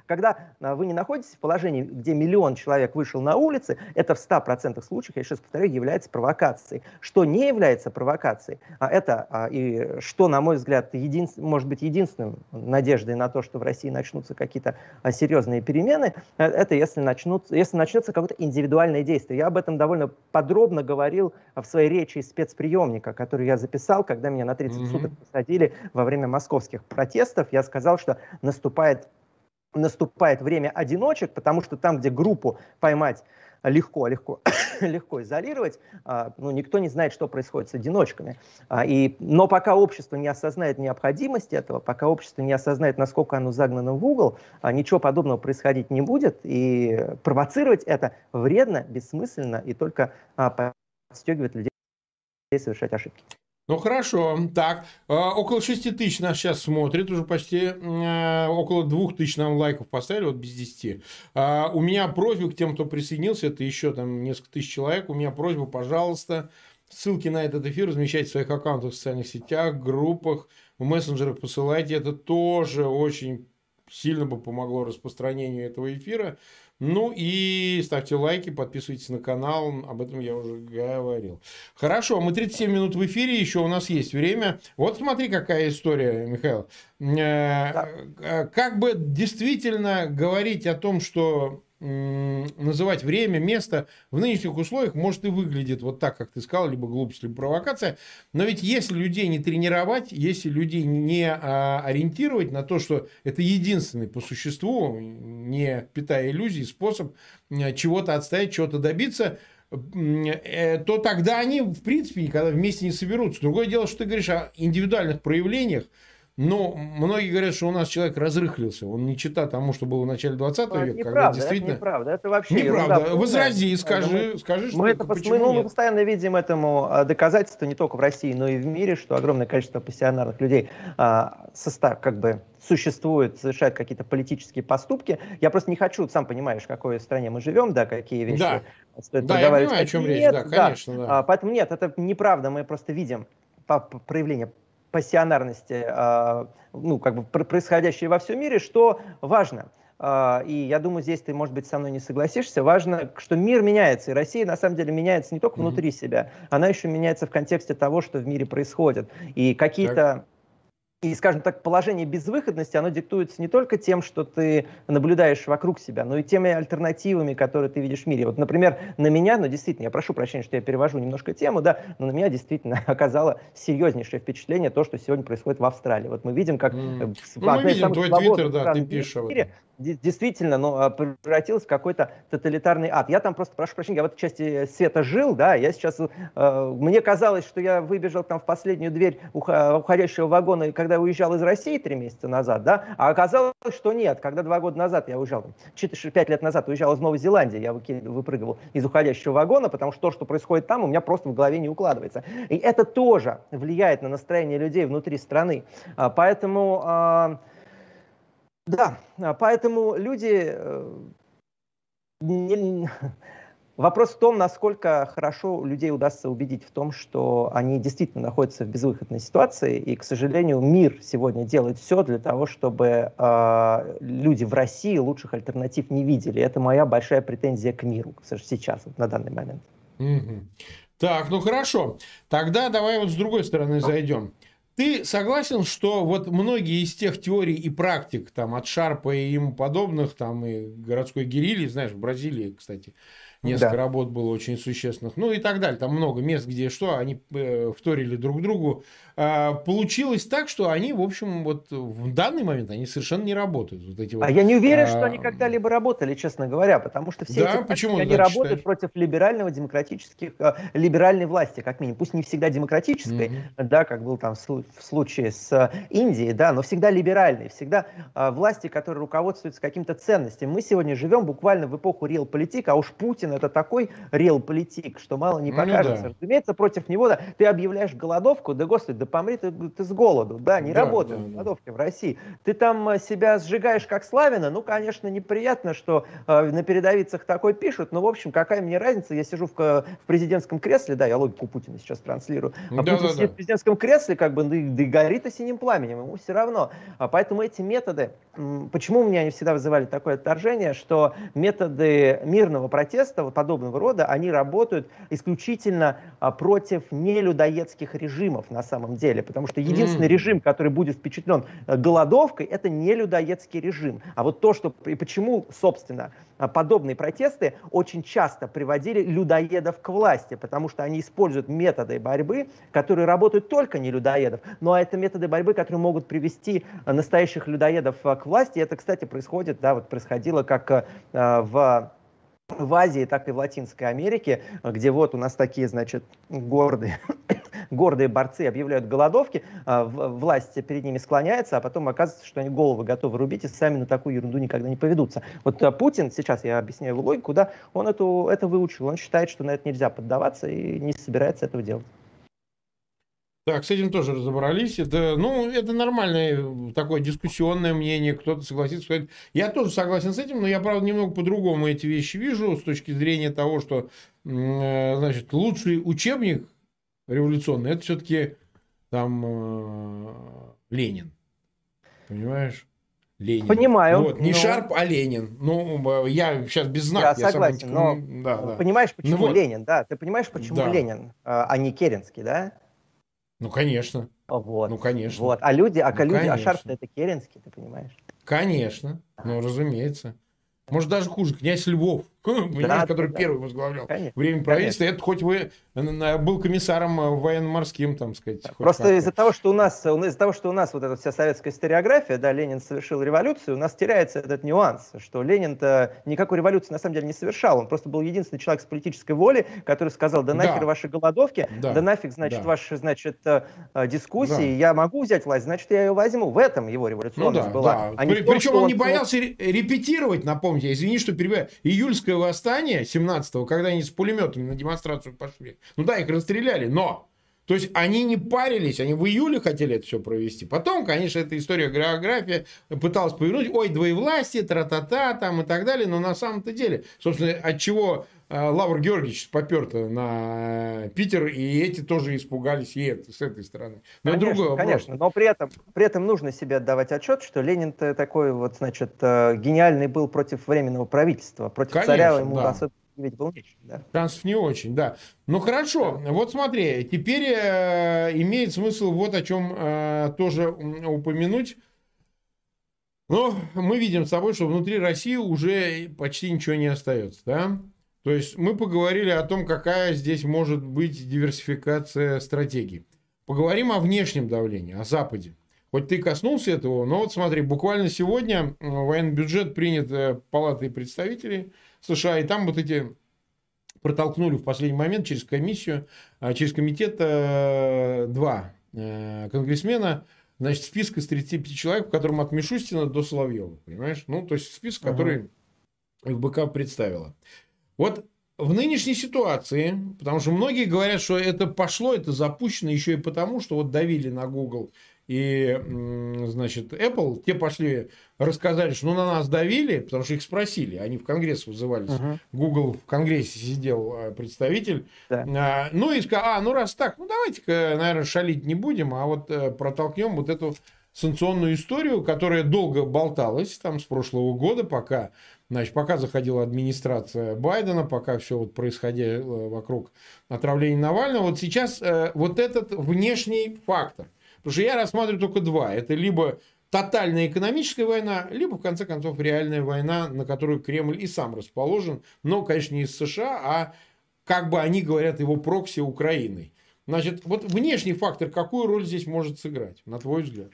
когда а, вы не находитесь в положении, где миллион человек вышел на улицы, это в 100% случаев, я сейчас повторю, является провокацией. Что не является провокацией, а это, а, и что, на мой взгляд, един, может быть единственным надеждой на то, что в России начнутся какие-то а, серьезные перемены, э, это если, начнут, если начнется какое-то индивидуальное действие. Я об этом довольно подробно говорил в своей речи из спецприемника, которую я записал, когда меня на 30 mm-hmm. суток посадили во время московских протестов. Я сказал, что наступает наступает время одиночек, потому что там, где группу поймать легко, легко, *coughs* легко изолировать, а, ну, никто не знает, что происходит с одиночками. А, и, но пока общество не осознает необходимости этого, пока общество не осознает, насколько оно загнано в угол, а, ничего подобного происходить не будет, и провоцировать это вредно, бессмысленно и только подстегивает людей совершать ошибки. Ну хорошо, так, э, около 6 тысяч нас сейчас смотрит, уже почти э, около 2 тысяч нам лайков поставили, вот без 10. Э, у меня просьба к тем, кто присоединился, это еще там несколько тысяч человек, у меня просьба, пожалуйста, ссылки на этот эфир размещайте в своих аккаунтах в социальных сетях, группах, в мессенджерах посылайте, это тоже очень сильно бы помогло распространению этого эфира. Ну и ставьте лайки, подписывайтесь на канал, об этом я уже говорил. Хорошо, мы 37 минут в эфире, еще у нас есть время. Вот смотри, какая история, Михаил. Э, да. Э, как бы действительно говорить о том, что называть время, место в нынешних условиях может и выглядит вот так, как ты сказал, либо глупость, либо провокация. Но ведь если людей не тренировать, если людей не а, ориентировать на то, что это единственный по существу, не питая иллюзий, способ чего-то отстоять, чего-то добиться, э, то тогда они, в принципе, никогда вместе не соберутся. Другое дело, что ты говоришь о индивидуальных проявлениях, но многие говорят, что у нас человек разрыхлился. Он не чита тому, что было в начале 20 ну, века, когда действительно... Это неправда, это вообще Неправда. Ерунда. Возрази, скажи, мы, скажи, что мы, это, почему мы, ну, мы постоянно видим этому а, доказательства не только в России, но и в мире, что огромное количество пассионарных людей а, состав, как бы существует, совершают какие-то политические поступки. Я просто не хочу, сам понимаешь, в какой стране мы живем, да, какие вещи да. стоит да, я понимаю, о чем речь, да, конечно. Да. Да. А, поэтому нет, это неправда, мы просто видим проявление пассионарности, а, ну, как бы происходящей во всем мире, что важно. А, и я думаю, здесь ты, может быть, со мной не согласишься. Важно, что мир меняется, и Россия на самом деле меняется не только внутри себя, она еще меняется в контексте того, что в мире происходит. И какие-то и, скажем так, положение безвыходности, оно диктуется не только тем, что ты наблюдаешь вокруг себя, но и теми альтернативами, которые ты видишь в мире. Вот, например, на меня, ну, действительно, я прошу прощения, что я перевожу немножко тему, да, но на меня действительно *laughs* оказало серьезнейшее впечатление то, что сегодня происходит в Австралии. Вот мы видим, как mm. ну, мы видим твой твиттер, да, ты пишешь этом действительно ну, превратилось в какой-то тоталитарный ад. Я там просто, прошу прощения, я в этой части света жил, да, я сейчас, э, мне казалось, что я выбежал там в последнюю дверь уходящего вагона, когда уезжал из России три месяца назад, да, а оказалось, что нет, когда два года назад я уезжал, 4-5 лет назад уезжал из Новой Зеландии, я выпрыгивал из уходящего вагона, потому что то, что происходит там, у меня просто в голове не укладывается. И это тоже влияет на настроение людей внутри страны. А, поэтому а, да, а, поэтому люди... Э, не... *laughs* Вопрос в том, насколько хорошо людей удастся убедить в том, что они действительно находятся в безвыходной ситуации, и, к сожалению, мир сегодня делает все для того, чтобы э, люди в России лучших альтернатив не видели. Это моя большая претензия к миру сейчас, вот, на данный момент. Угу. Так, ну хорошо. Тогда давай вот с другой стороны зайдем. Ты согласен, что вот многие из тех теорий и практик, там, от Шарпа и ему подобных, там, и городской герильи, знаешь, в Бразилии, кстати, Несколько да. работ было очень существенных. Ну и так далее. Там много мест, где что, они э, вторили друг другу. А, получилось так, что они, в общем, вот в данный момент они совершенно не работают. Вот эти а вот, а я не уверен, а... что они когда-либо работали, честно говоря, потому что все да, эти почему они работают считаешь? против либерального демократических, э, либеральной власти, как минимум. Пусть не всегда демократической, mm-hmm. да, как был там в случае с э, Индией, да, но всегда либеральной, всегда э, власти, которые руководствуются каким-то ценностями. Мы сегодня живем буквально в эпоху реал-политик, а уж Путин Путин это такой реал-политик, что мало не покажется. Ну, да. Разумеется, против него да, ты объявляешь голодовку, да господи, да помри ты, ты с голоду, да, не да, работают да, голодовки да. в России. Ты там э, себя сжигаешь как Славина, ну, конечно, неприятно, что э, на передовицах такой пишут, но, в общем, какая мне разница, я сижу в, в президентском кресле, да, я логику Путина сейчас транслирую, а да, Путин да, сидит да. в президентском кресле, как бы, да, да и горит и синим пламенем, ему все равно. А поэтому эти методы, почему у меня они всегда вызывали такое отторжение, что методы мирного протеста, вот подобного рода, они работают исключительно а, против нелюдоедских режимов на самом деле, потому что единственный mm. режим, который будет впечатлен э, голодовкой, это нелюдоедский режим. А вот то, что и почему, собственно, а, подобные протесты очень часто приводили людоедов к власти, потому что они используют методы борьбы, которые работают только не людоедов, но это методы борьбы, которые могут привести а, настоящих людоедов к власти. И это, кстати, происходит, да, вот происходило как э, в в Азии, так и в Латинской Америке, где вот у нас такие, значит, гордые, *coughs* гордые борцы объявляют голодовки, а, власть перед ними склоняется, а потом оказывается, что они головы готовы рубить и сами на такую ерунду никогда не поведутся. Вот а, Путин, сейчас я объясняю его логику, да, он эту, это выучил, он считает, что на это нельзя поддаваться и не собирается этого делать. Так, с этим тоже разобрались. Это, ну, это нормальное такое дискуссионное мнение. Кто-то согласится, сказать. Я тоже согласен с этим, но я, правда, немного по-другому эти вещи вижу с точки зрения того, что, э, значит, лучший учебник революционный, это все-таки там э, Ленин. Понимаешь? Ленин. Понимаю. Вот, не но... Шарп, а Ленин. Ну, я сейчас без знака. Я, я согласен, но да, да. понимаешь, почему ну, вот. Ленин, да? Ты понимаешь, почему да. Ленин, а, а не Керенский, да? Ну, конечно. Вот. Ну, конечно. Вот. А люди, а ну, люди, конечно. а Шарп это Керенский, ты понимаешь? Конечно. Ну, разумеется. Может, даже хуже, князь Львов, да, который да. первый возглавлял конечно, время правительства. Конечно. Это хоть вы был комиссаром э, военно-морским, там сказать. Просто из-за того, что у нас, из-за того, что у нас вот эта вся советская историография, да, Ленин совершил революцию, у нас теряется этот нюанс, что Ленин-то никакой революции на самом деле не совершал. Он просто был единственный человек с политической волей, который сказал, да нахер да. ваши голодовки, да, да нафиг, значит, да. ваши, значит, э, э, дискуссии, да. я могу взять власть, значит, я ее возьму. В этом его революционность ну, да, была. Да. А При, том, причем он, он не боялся репетировать, напомните, извини, что перебиваю, июльское восстание 17-го, когда они с пулеметами на демонстрацию пошли. Ну да, их расстреляли, но то есть они не парились, они в июле хотели это все провести. Потом, конечно, эта история география пыталась повернуть, ой, двоевластие, тра-та-та, там и так далее, но на самом-то деле, собственно, от чего э, Лавр Георгиевич попер на Питер, и эти тоже испугались и это, с этой стороны. Но конечно, другой вопрос. Конечно, но при этом, при этом нужно себе отдавать отчет, что Ленин-то такой вот, значит, э, гениальный был против временного правительства, против конечно, царя ему да. особенно ведь был не очень, да. Шансов не очень, да. Ну хорошо, вот смотри, теперь э, имеет смысл вот о чем э, тоже упомянуть. Но мы видим с собой, что внутри России уже почти ничего не остается, да? То есть мы поговорили о том, какая здесь может быть диверсификация стратегий. Поговорим о внешнем давлении, о Западе. Хоть ты коснулся этого, но вот смотри, буквально сегодня военный бюджет принят э, Палатой представителей США, и там вот эти протолкнули в последний момент через комиссию, а, через комитет э, два э, конгрессмена, значит, список из 35 человек, в котором от Мишустина до Соловьева, понимаешь? Ну, то есть список, который ФБК представила. Вот в нынешней ситуации, потому что многие говорят, что это пошло, это запущено еще и потому, что вот давили на Google и, значит, Apple, те пошли, рассказали, что ну, на нас давили, потому что их спросили, они в Конгресс вызывались. Uh-huh. Google в Конгрессе сидел а, представитель. Да. А, ну и сказал, а, ну раз так, ну давайте-ка, наверное, шалить не будем, а вот э, протолкнем вот эту санкционную историю, которая долго болталась там с прошлого года, пока, значит, пока заходила администрация Байдена, пока все вот происходило вокруг отравления Навального. Вот сейчас э, вот этот внешний фактор – Потому что я рассматриваю только два. Это либо тотальная экономическая война, либо, в конце концов, реальная война, на которую Кремль и сам расположен, но, конечно, не из США, а, как бы они говорят, его прокси Украиной. Значит, вот внешний фактор какую роль здесь может сыграть, на твой взгляд?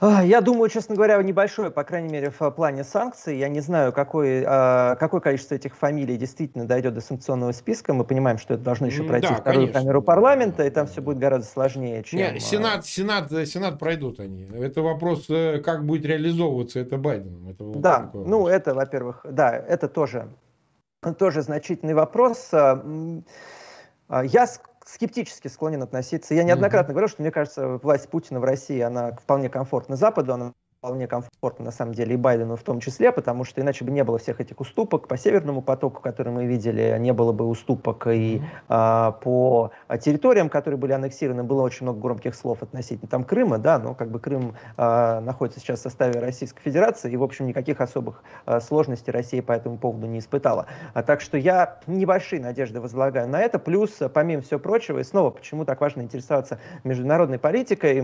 Я думаю, честно говоря, небольшое, по крайней мере, в плане санкций. Я не знаю, какое, а, какое количество этих фамилий действительно дойдет до санкционного списка. Мы понимаем, что это должно еще пройти да, вторую конечно. камеру парламента, и там все будет гораздо сложнее, чем... Нет, Сенат, Сенат, Сенат пройдут они. Это вопрос, э, как будет реализовываться это Байденом. Это да, ну это, во-первых, да, это тоже, тоже значительный вопрос. А, а, я скептически склонен относиться. Я неоднократно mm-hmm. говорил, что мне кажется, власть Путина в России, она вполне комфортна Западу, она вполне комфортно, на самом деле, и Байдену в том числе, потому что иначе бы не было всех этих уступок. По Северному потоку, который мы видели, не было бы уступок. И а, по территориям, которые были аннексированы, было очень много громких слов относительно там Крыма, да, но как бы Крым а, находится сейчас в составе Российской Федерации, и, в общем, никаких особых а, сложностей Россия по этому поводу не испытала. А, так что я небольшие надежды возлагаю на это, плюс, помимо всего прочего, и снова, почему так важно интересоваться международной политикой,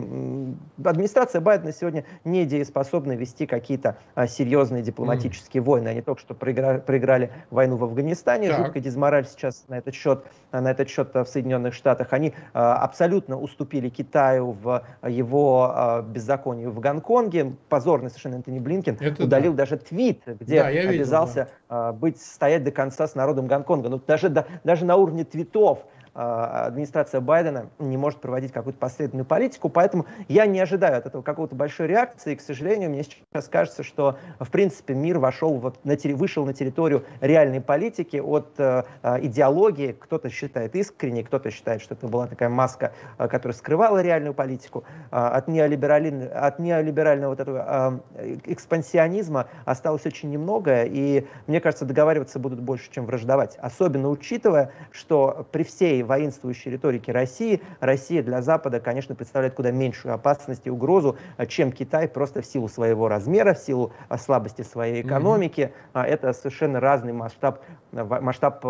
администрация Байдена сегодня не действует способны вести какие-то а, серьезные дипломатические mm. войны. Они только что проиграли, проиграли войну в Афганистане, так. жуткая дизмораль сейчас на этот счет, на этот счет а, в Соединенных Штатах. Они а, абсолютно уступили Китаю в его а, беззаконию в Гонконге. Позорный совершенно Энтони Блинкин Это удалил да. даже твит, где да, обязался видел, да. а, быть, стоять до конца с народом Гонконга. Ну, даже, да, даже на уровне твитов а, администрация Байдена не может проводить какую-то последовательную политику, поэтому я не ожидаю от этого какого-то большой реакции, и, к сожалению, мне сейчас кажется, что, в принципе, мир вошел вот на, вышел на территорию реальной политики от э, э, идеологии, кто-то считает искренне, кто-то считает, что это была такая маска, э, которая скрывала реальную политику, от, неолиберали... от неолиберального вот этого э, экспансионизма осталось очень немного, и, мне кажется, договариваться будут больше, чем враждовать, особенно учитывая, что при всей воинствующей риторики России, Россия для Запада, конечно, представляет куда меньшую опасность и угрозу, э, чем Китай, просто в силу своего размера, в силу э, слабости своей экономики. Mm-hmm. Это совершенно разный масштаб, масштаб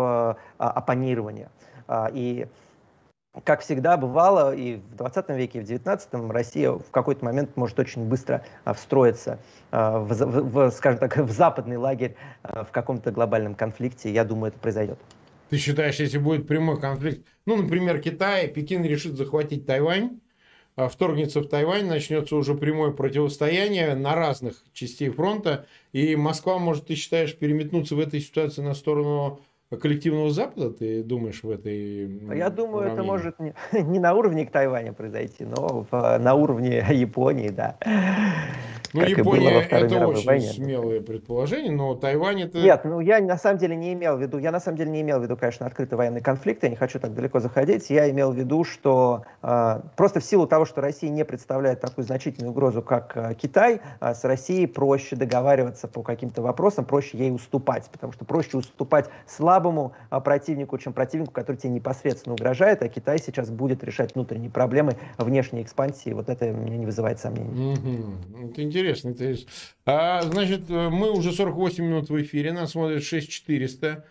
оппонирования. И как всегда бывало и в 20 веке, и в 19 Россия в какой-то момент может очень быстро встроиться в, в, в, скажем так, в западный лагерь в каком-то глобальном конфликте. Я думаю, это произойдет. Ты считаешь, если будет прямой конфликт, ну, например, Китай, Пекин решит захватить Тайвань, а вторгнется в Тайвань, начнется уже прямое противостояние на разных частей фронта, и Москва может, ты считаешь, переметнуться в этой ситуации на сторону коллективного Запада, ты думаешь, в этой Я думаю, уравнении? это может не, *laughs* не на уровне Тайваня произойти, но в, на уровне *laughs* Японии, да. Ну, как Япония это очень войне. смелое предположение, но Тайвань это... Нет, ну я на самом деле не имел в виду, я на самом деле не имел в виду, конечно, открытый военный конфликт, я не хочу так далеко заходить, я имел в виду, что э, просто в силу того, что Россия не представляет такую значительную угрозу, как э, Китай, э, с Россией проще договариваться по каким-то вопросам, проще ей уступать, потому что проще уступать слабому э, противнику, чем противнику, который тебе непосредственно угрожает, а Китай сейчас будет решать внутренние проблемы внешней экспансии, вот это меня не вызывает сомнений. Угу. Это интересно. Это... А, значит, мы уже 48 минут в эфире, нас смотрит 6400.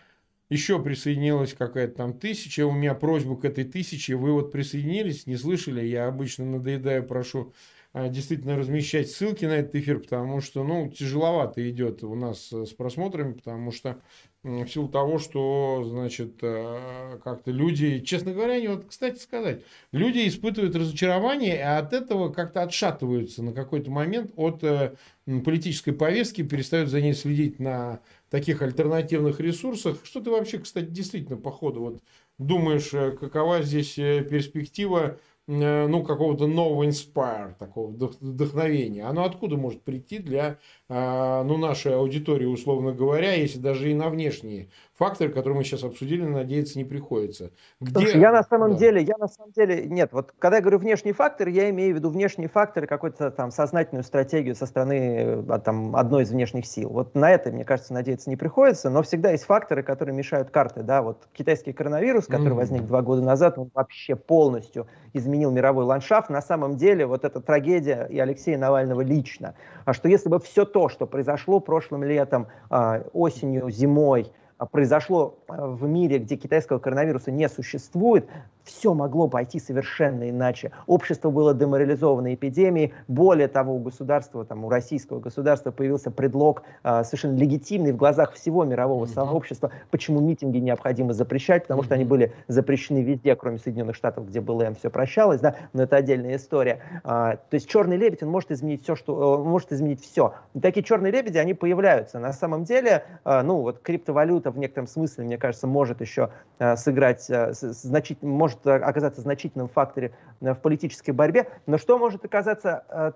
Еще присоединилась какая-то там тысяча. У меня просьба к этой тысяче. Вы вот присоединились, не слышали? Я обычно надоедаю, прошу а, действительно размещать ссылки на этот эфир, потому что, ну, тяжеловато идет у нас с просмотрами, потому что в силу того, что, значит, э, как-то люди, честно говоря, не вот, кстати сказать, люди испытывают разочарование, а от этого как-то отшатываются на какой-то момент от э, политической повестки, перестают за ней следить на таких альтернативных ресурсах. Что ты вообще, кстати, действительно по ходу вот думаешь, э, какова здесь перспектива Э, ну, какого-то нового инспайр, такого вдохновения. Оно откуда может прийти для а, ну, нашей аудитории, условно говоря, если даже и на внешние факторы, которые мы сейчас обсудили, надеяться не приходится. Где... Слушай, я на самом да. деле, я на самом деле, нет, вот когда я говорю внешний фактор, я имею в виду внешние факторы, какую-то там сознательную стратегию со стороны а, там, одной из внешних сил. Вот на это, мне кажется, надеяться не приходится, но всегда есть факторы, которые мешают карты, да, вот китайский коронавирус, который mm-hmm. возник два года назад, он вообще полностью изменил мировой ландшафт. На самом деле, вот эта трагедия и Алексея Навального лично, а что если бы все то, что произошло прошлым летом, а, осенью, зимой, произошло а, в мире, где китайского коронавируса не существует, все могло пойти совершенно иначе. Общество было деморализовано эпидемией. Более того, у государства, там, у российского государства появился предлог э, совершенно легитимный в глазах всего мирового mm-hmm. сообщества, почему митинги необходимо запрещать, потому mm-hmm. что они были запрещены везде, кроме Соединенных Штатов, где БЛМ все прощалось, да, но это отдельная история. А, то есть черный лебедь, он может изменить все, что, он может изменить все. И такие черные лебеди, они появляются. На самом деле, а, ну вот криптовалюта в некотором смысле, мне кажется, может еще а, сыграть, а, значительно, может может оказаться значительным фактором э, в политической борьбе, но что может оказаться э,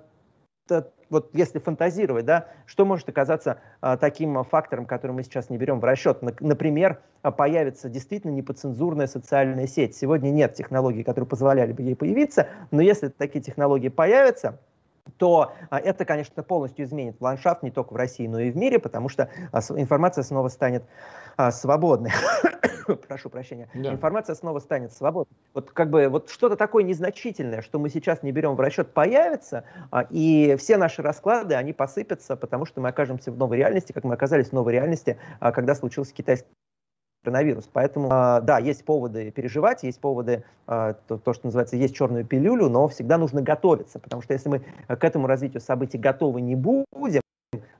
вот если фантазировать, да, что может оказаться а, таким фактором, который мы сейчас не берем в расчет? Например, появится действительно неподцензурная социальная сеть. Сегодня нет технологий, которые позволяли бы ей появиться, но если такие технологии появятся, то а, это, конечно, полностью изменит ландшафт не только в России, но и в мире, потому что а, информация снова станет а, свободной. *coughs* Прошу прощения. Да. Информация снова станет свободной. Вот как бы вот что-то такое незначительное, что мы сейчас не берем в расчет, появится, и все наши расклады, они посыпятся, потому что мы окажемся в новой реальности, как мы оказались в новой реальности, когда случился китайский коронавирус. Поэтому, э, да, есть поводы переживать, есть поводы, э, то, то, что называется, есть черную пилюлю, но всегда нужно готовиться, потому что если мы к этому развитию событий готовы не будем,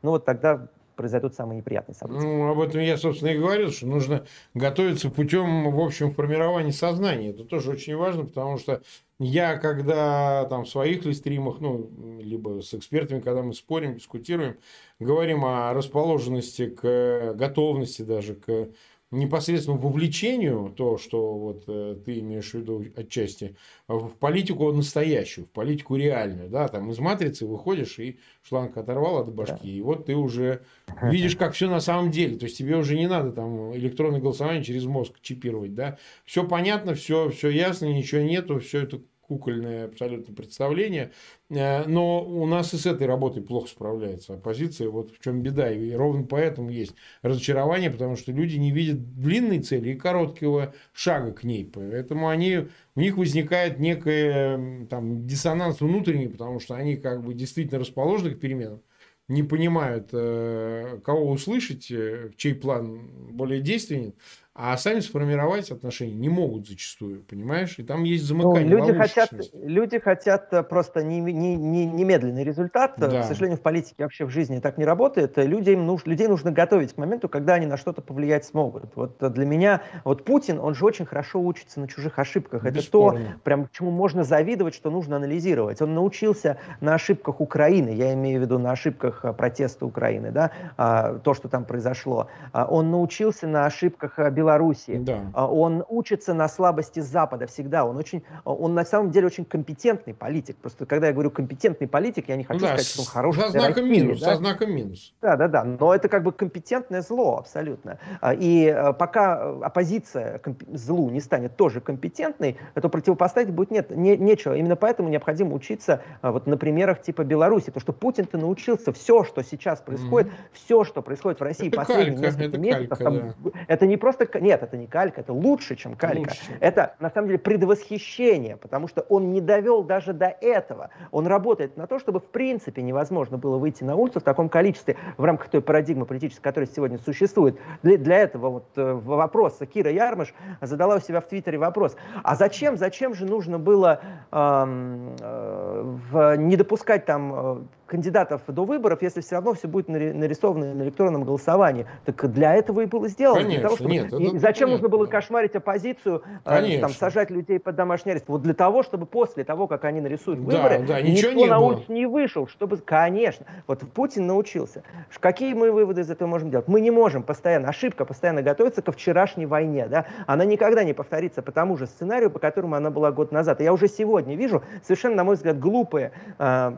ну вот тогда произойдут самые неприятные события. Ну, об этом я, собственно, и говорил, что нужно готовиться путем, в общем, формирования сознания. Это тоже очень важно, потому что я, когда там в своих ли стримах, ну, либо с экспертами, когда мы спорим, дискутируем, говорим о расположенности к готовности даже к непосредственному вовлечению, то, что вот э, ты имеешь в виду отчасти, в политику настоящую, в политику реальную, да, там из матрицы выходишь и шланг оторвал от башки, да. и вот ты уже *laughs* видишь, как все на самом деле, то есть тебе уже не надо там электронное голосование через мозг чипировать, да, все понятно, все, все ясно, ничего нету, все это кукольное абсолютно представление. Э, но у нас и с этой работой плохо справляется оппозиция. Вот в чем беда. И ровно поэтому есть разочарование, потому что люди не видят длинной цели и короткого шага к ней. Поэтому они, у них возникает некий там, диссонанс внутренний, потому что они как бы действительно расположены к переменам не понимают, э, кого услышать, э, чей план более действенен, а сами сформировать отношения не могут зачастую, понимаешь? И там есть ну, замыкание. Ну, люди, хотят, люди хотят э, просто не, не, не, немедленный результат. Да. К сожалению, в политике вообще в жизни так не работает. Людям нуж, людей нужно готовить к моменту, когда они на что-то повлиять смогут. Вот для меня, вот Путин, он же очень хорошо учится на чужих ошибках. Это Бесспорно. то, прям чему можно завидовать, что нужно анализировать. Он научился на ошибках Украины, я имею в виду на ошибках э, протеста Украины, да, а, то, что там произошло. А, он научился на ошибках Беларуси Беларуси. Да. А, он учится на слабости Запада всегда. Он очень, он на самом деле очень компетентный политик. Просто когда я говорю компетентный политик, я не хочу да, сказать, что он хороший. Со знаком России, минус, да? со знаком минус. Да, да, да. Но это как бы компетентное зло абсолютно. А, и а, пока оппозиция злу не станет тоже компетентной, то противопоставить будет нет, не, нечего. Именно поэтому необходимо учиться вот на примерах типа Беларуси. То, что Путин-то научился все, что сейчас происходит, mm-hmm. все, что происходит в России это последние калька, несколько это месяцев, калька, там, да. это не просто калька. Нет, это не калька, это лучше, чем калька. Лучше. Это, на самом деле, предвосхищение, потому что он не довел даже до этого. Он работает на то, чтобы, в принципе, невозможно было выйти на улицу в таком количестве в рамках той парадигмы политической, которая сегодня существует. Для, для этого вот э, вопрос Кира Ярмыш задала у себя в Твиттере вопрос. А зачем, зачем же нужно было э, э, в, не допускать там э, кандидатов до выборов, если все равно все будет нарисовано на электронном голосовании. Так для этого и было сделано. Конечно, для того, чтобы... нет, и зачем нужно было кошмарить оппозицию, э, там, сажать людей под домашний арест? Вот для того, чтобы после того, как они нарисуют выборы, да, да, никто не на улицу не вышел, чтобы... Конечно. Вот Путин научился. Какие мы выводы из этого можем делать? Мы не можем постоянно, ошибка постоянно готовиться ко вчерашней войне. Да? Она никогда не повторится по тому же сценарию, по которому она была год назад. И я уже сегодня вижу совершенно, на мой взгляд, глупые э,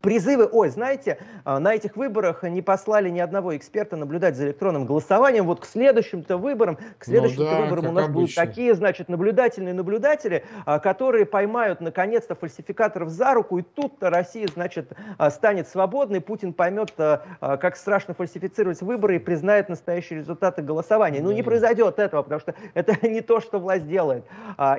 Призывы, ой, знаете, а, на этих выборах не послали ни одного эксперта наблюдать за электронным голосованием. Вот к следующим-то выборам, к ну следующим ну да, выборам у нас обычно. будут такие, значит, наблюдательные наблюдатели, а, которые поймают наконец-то фальсификаторов за руку, и тут-то Россия, значит, а, станет свободной, Путин поймет, как страшно фальсифицировать выборы и признает настоящие результаты голосования. Ну, не произойдет этого, потому что *laughs* это не то, что власть делает.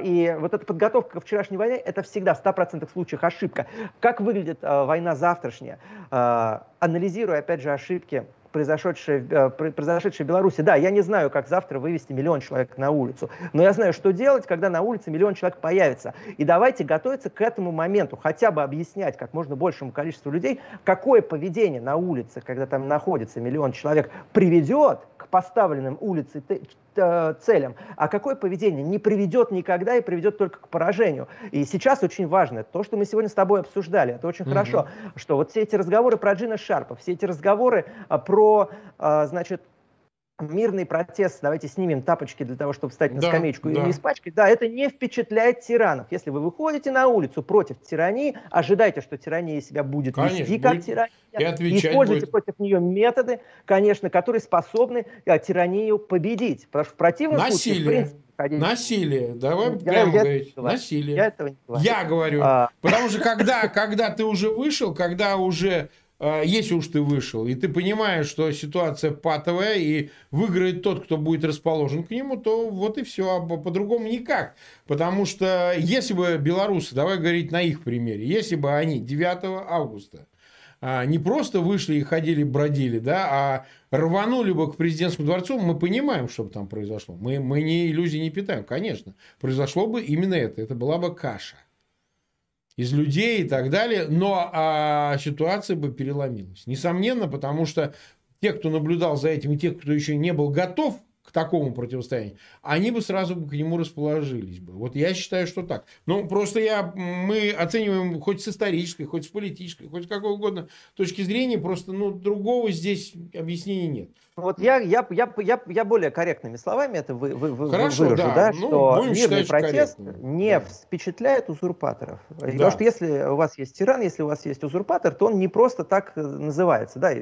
И вот эта подготовка к вчерашней войне, это всегда в 100% случаях ошибка. Как выглядит война завтрашняя, а, анализируя, опять же, ошибки произошедшие, э, произошедшие в Беларуси. Да, я не знаю, как завтра вывести миллион человек на улицу, но я знаю, что делать, когда на улице миллион человек появится. И давайте готовиться к этому моменту, хотя бы объяснять как можно большему количеству людей, какое поведение на улице, когда там находится миллион человек, приведет к поставленным улице целям, а какое поведение не приведет никогда и приведет только к поражению. И сейчас очень важно, то, что мы сегодня с тобой обсуждали, это очень угу. хорошо, что вот все эти разговоры про Джина Шарпа, все эти разговоры а, про, а, значит, мирный протест, давайте снимем тапочки для того, чтобы встать на да, скамеечку да. и не испачкать, да, это не впечатляет тиранов. Если вы выходите на улицу против тирании, ожидайте, что тирания себя будет конечно, вести как будет тирания. И используйте будет. против нее методы, конечно, которые способны а, тиранию победить. Потому что в противном Насилие. случае, в принципе, Насилие. Давай я, прямо я говорить. Насилие. Я этого не говорю. Я говорю. А... Потому что когда, когда ты уже вышел, когда уже если уж ты вышел, и ты понимаешь, что ситуация патовая, и выиграет тот, кто будет расположен к нему, то вот и все, а по-другому никак. Потому что если бы белорусы, давай говорить на их примере, если бы они 9 августа а, не просто вышли и ходили, бродили, да, а рванули бы к президентскому дворцу, мы понимаем, что бы там произошло. Мы, мы не иллюзий не питаем, конечно. Произошло бы именно это. Это была бы каша из людей и так далее, но а, ситуация бы переломилась. Несомненно, потому что те, кто наблюдал за этим, и те, кто еще не был готов к такому противостоянию, они бы сразу к нему расположились бы. Вот я считаю, что так. Ну, просто я, мы оцениваем хоть с исторической, хоть с политической, хоть с какой угодно точки зрения, просто ну, другого здесь объяснения нет. Вот я, я, я, я, я более корректными словами это вы, вы, Хорошо, выражу, да, да ну, что мирный протест корректным. не да. впечатляет узурпаторов. Да. Потому что если у вас есть тиран, если у вас есть узурпатор, то он не просто так э, называется. Да?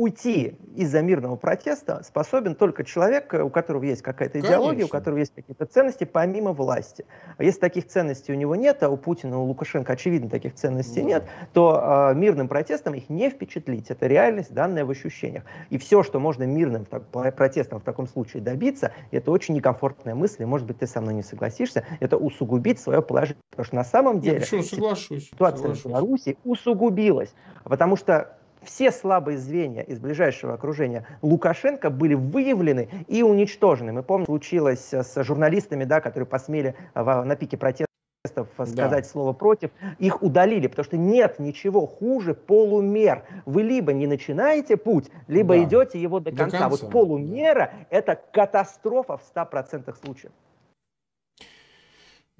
Уйти из-за мирного протеста способен только человек, у которого есть какая-то идеология, Конечно. у которого есть какие-то ценности помимо власти. А если таких ценностей у него нет, а у Путина, у Лукашенко, очевидно, таких ценностей да. нет, то э, мирным протестом их не впечатлить. Это реальность, данная в ощущениях. И все, что можно мирным так, протестом в таком случае добиться, это очень некомфортная мысль, и, может быть, ты со мной не согласишься, это усугубить свое положение. Потому что на самом деле Я соглашусь, ситуация соглашусь. в Беларуси усугубилась. Потому что все слабые звенья из ближайшего окружения Лукашенко были выявлены и уничтожены. Мы помним, случилось с журналистами, да, которые посмели на пике протеста сказать да. слово против, их удалили, потому что нет ничего хуже полумер. Вы либо не начинаете путь, либо да. идете его до конца. до конца. Вот полумера да. это катастрофа в 100% случаев.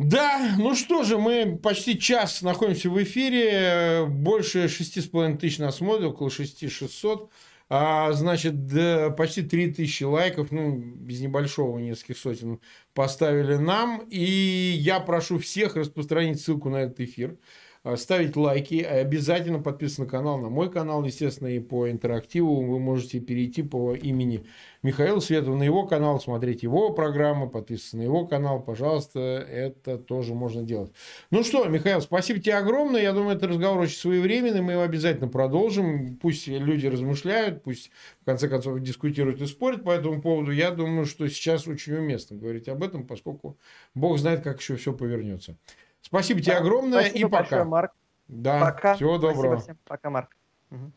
Да, ну что же, мы почти час находимся в эфире, больше 6,5 тысяч нас смотрят, около 6600. А, значит, да, почти 3000 лайков, ну, без небольшого нескольких сотен, поставили нам. И я прошу всех распространить ссылку на этот эфир. Э, ставить лайки, обязательно подписываться на канал, на мой канал, естественно, и по интерактиву вы можете перейти по имени Михаила Светова на его канал, смотреть его программы, подписываться на его канал, пожалуйста, это тоже можно делать. Ну что, Михаил, спасибо тебе огромное, я думаю, это разговор очень своевременный, мы его обязательно продолжим, пусть люди размышляют, пусть в конце концов дискутируют и спорят по этому поводу, я думаю, что сейчас очень уместно говорить об этом, поскольку Бог знает, как еще все повернется. Спасибо тебе огромное Спасибо и пока. Большое, Марк. Да, пока. всего доброго. Спасибо всем. Пока, Марк. Угу.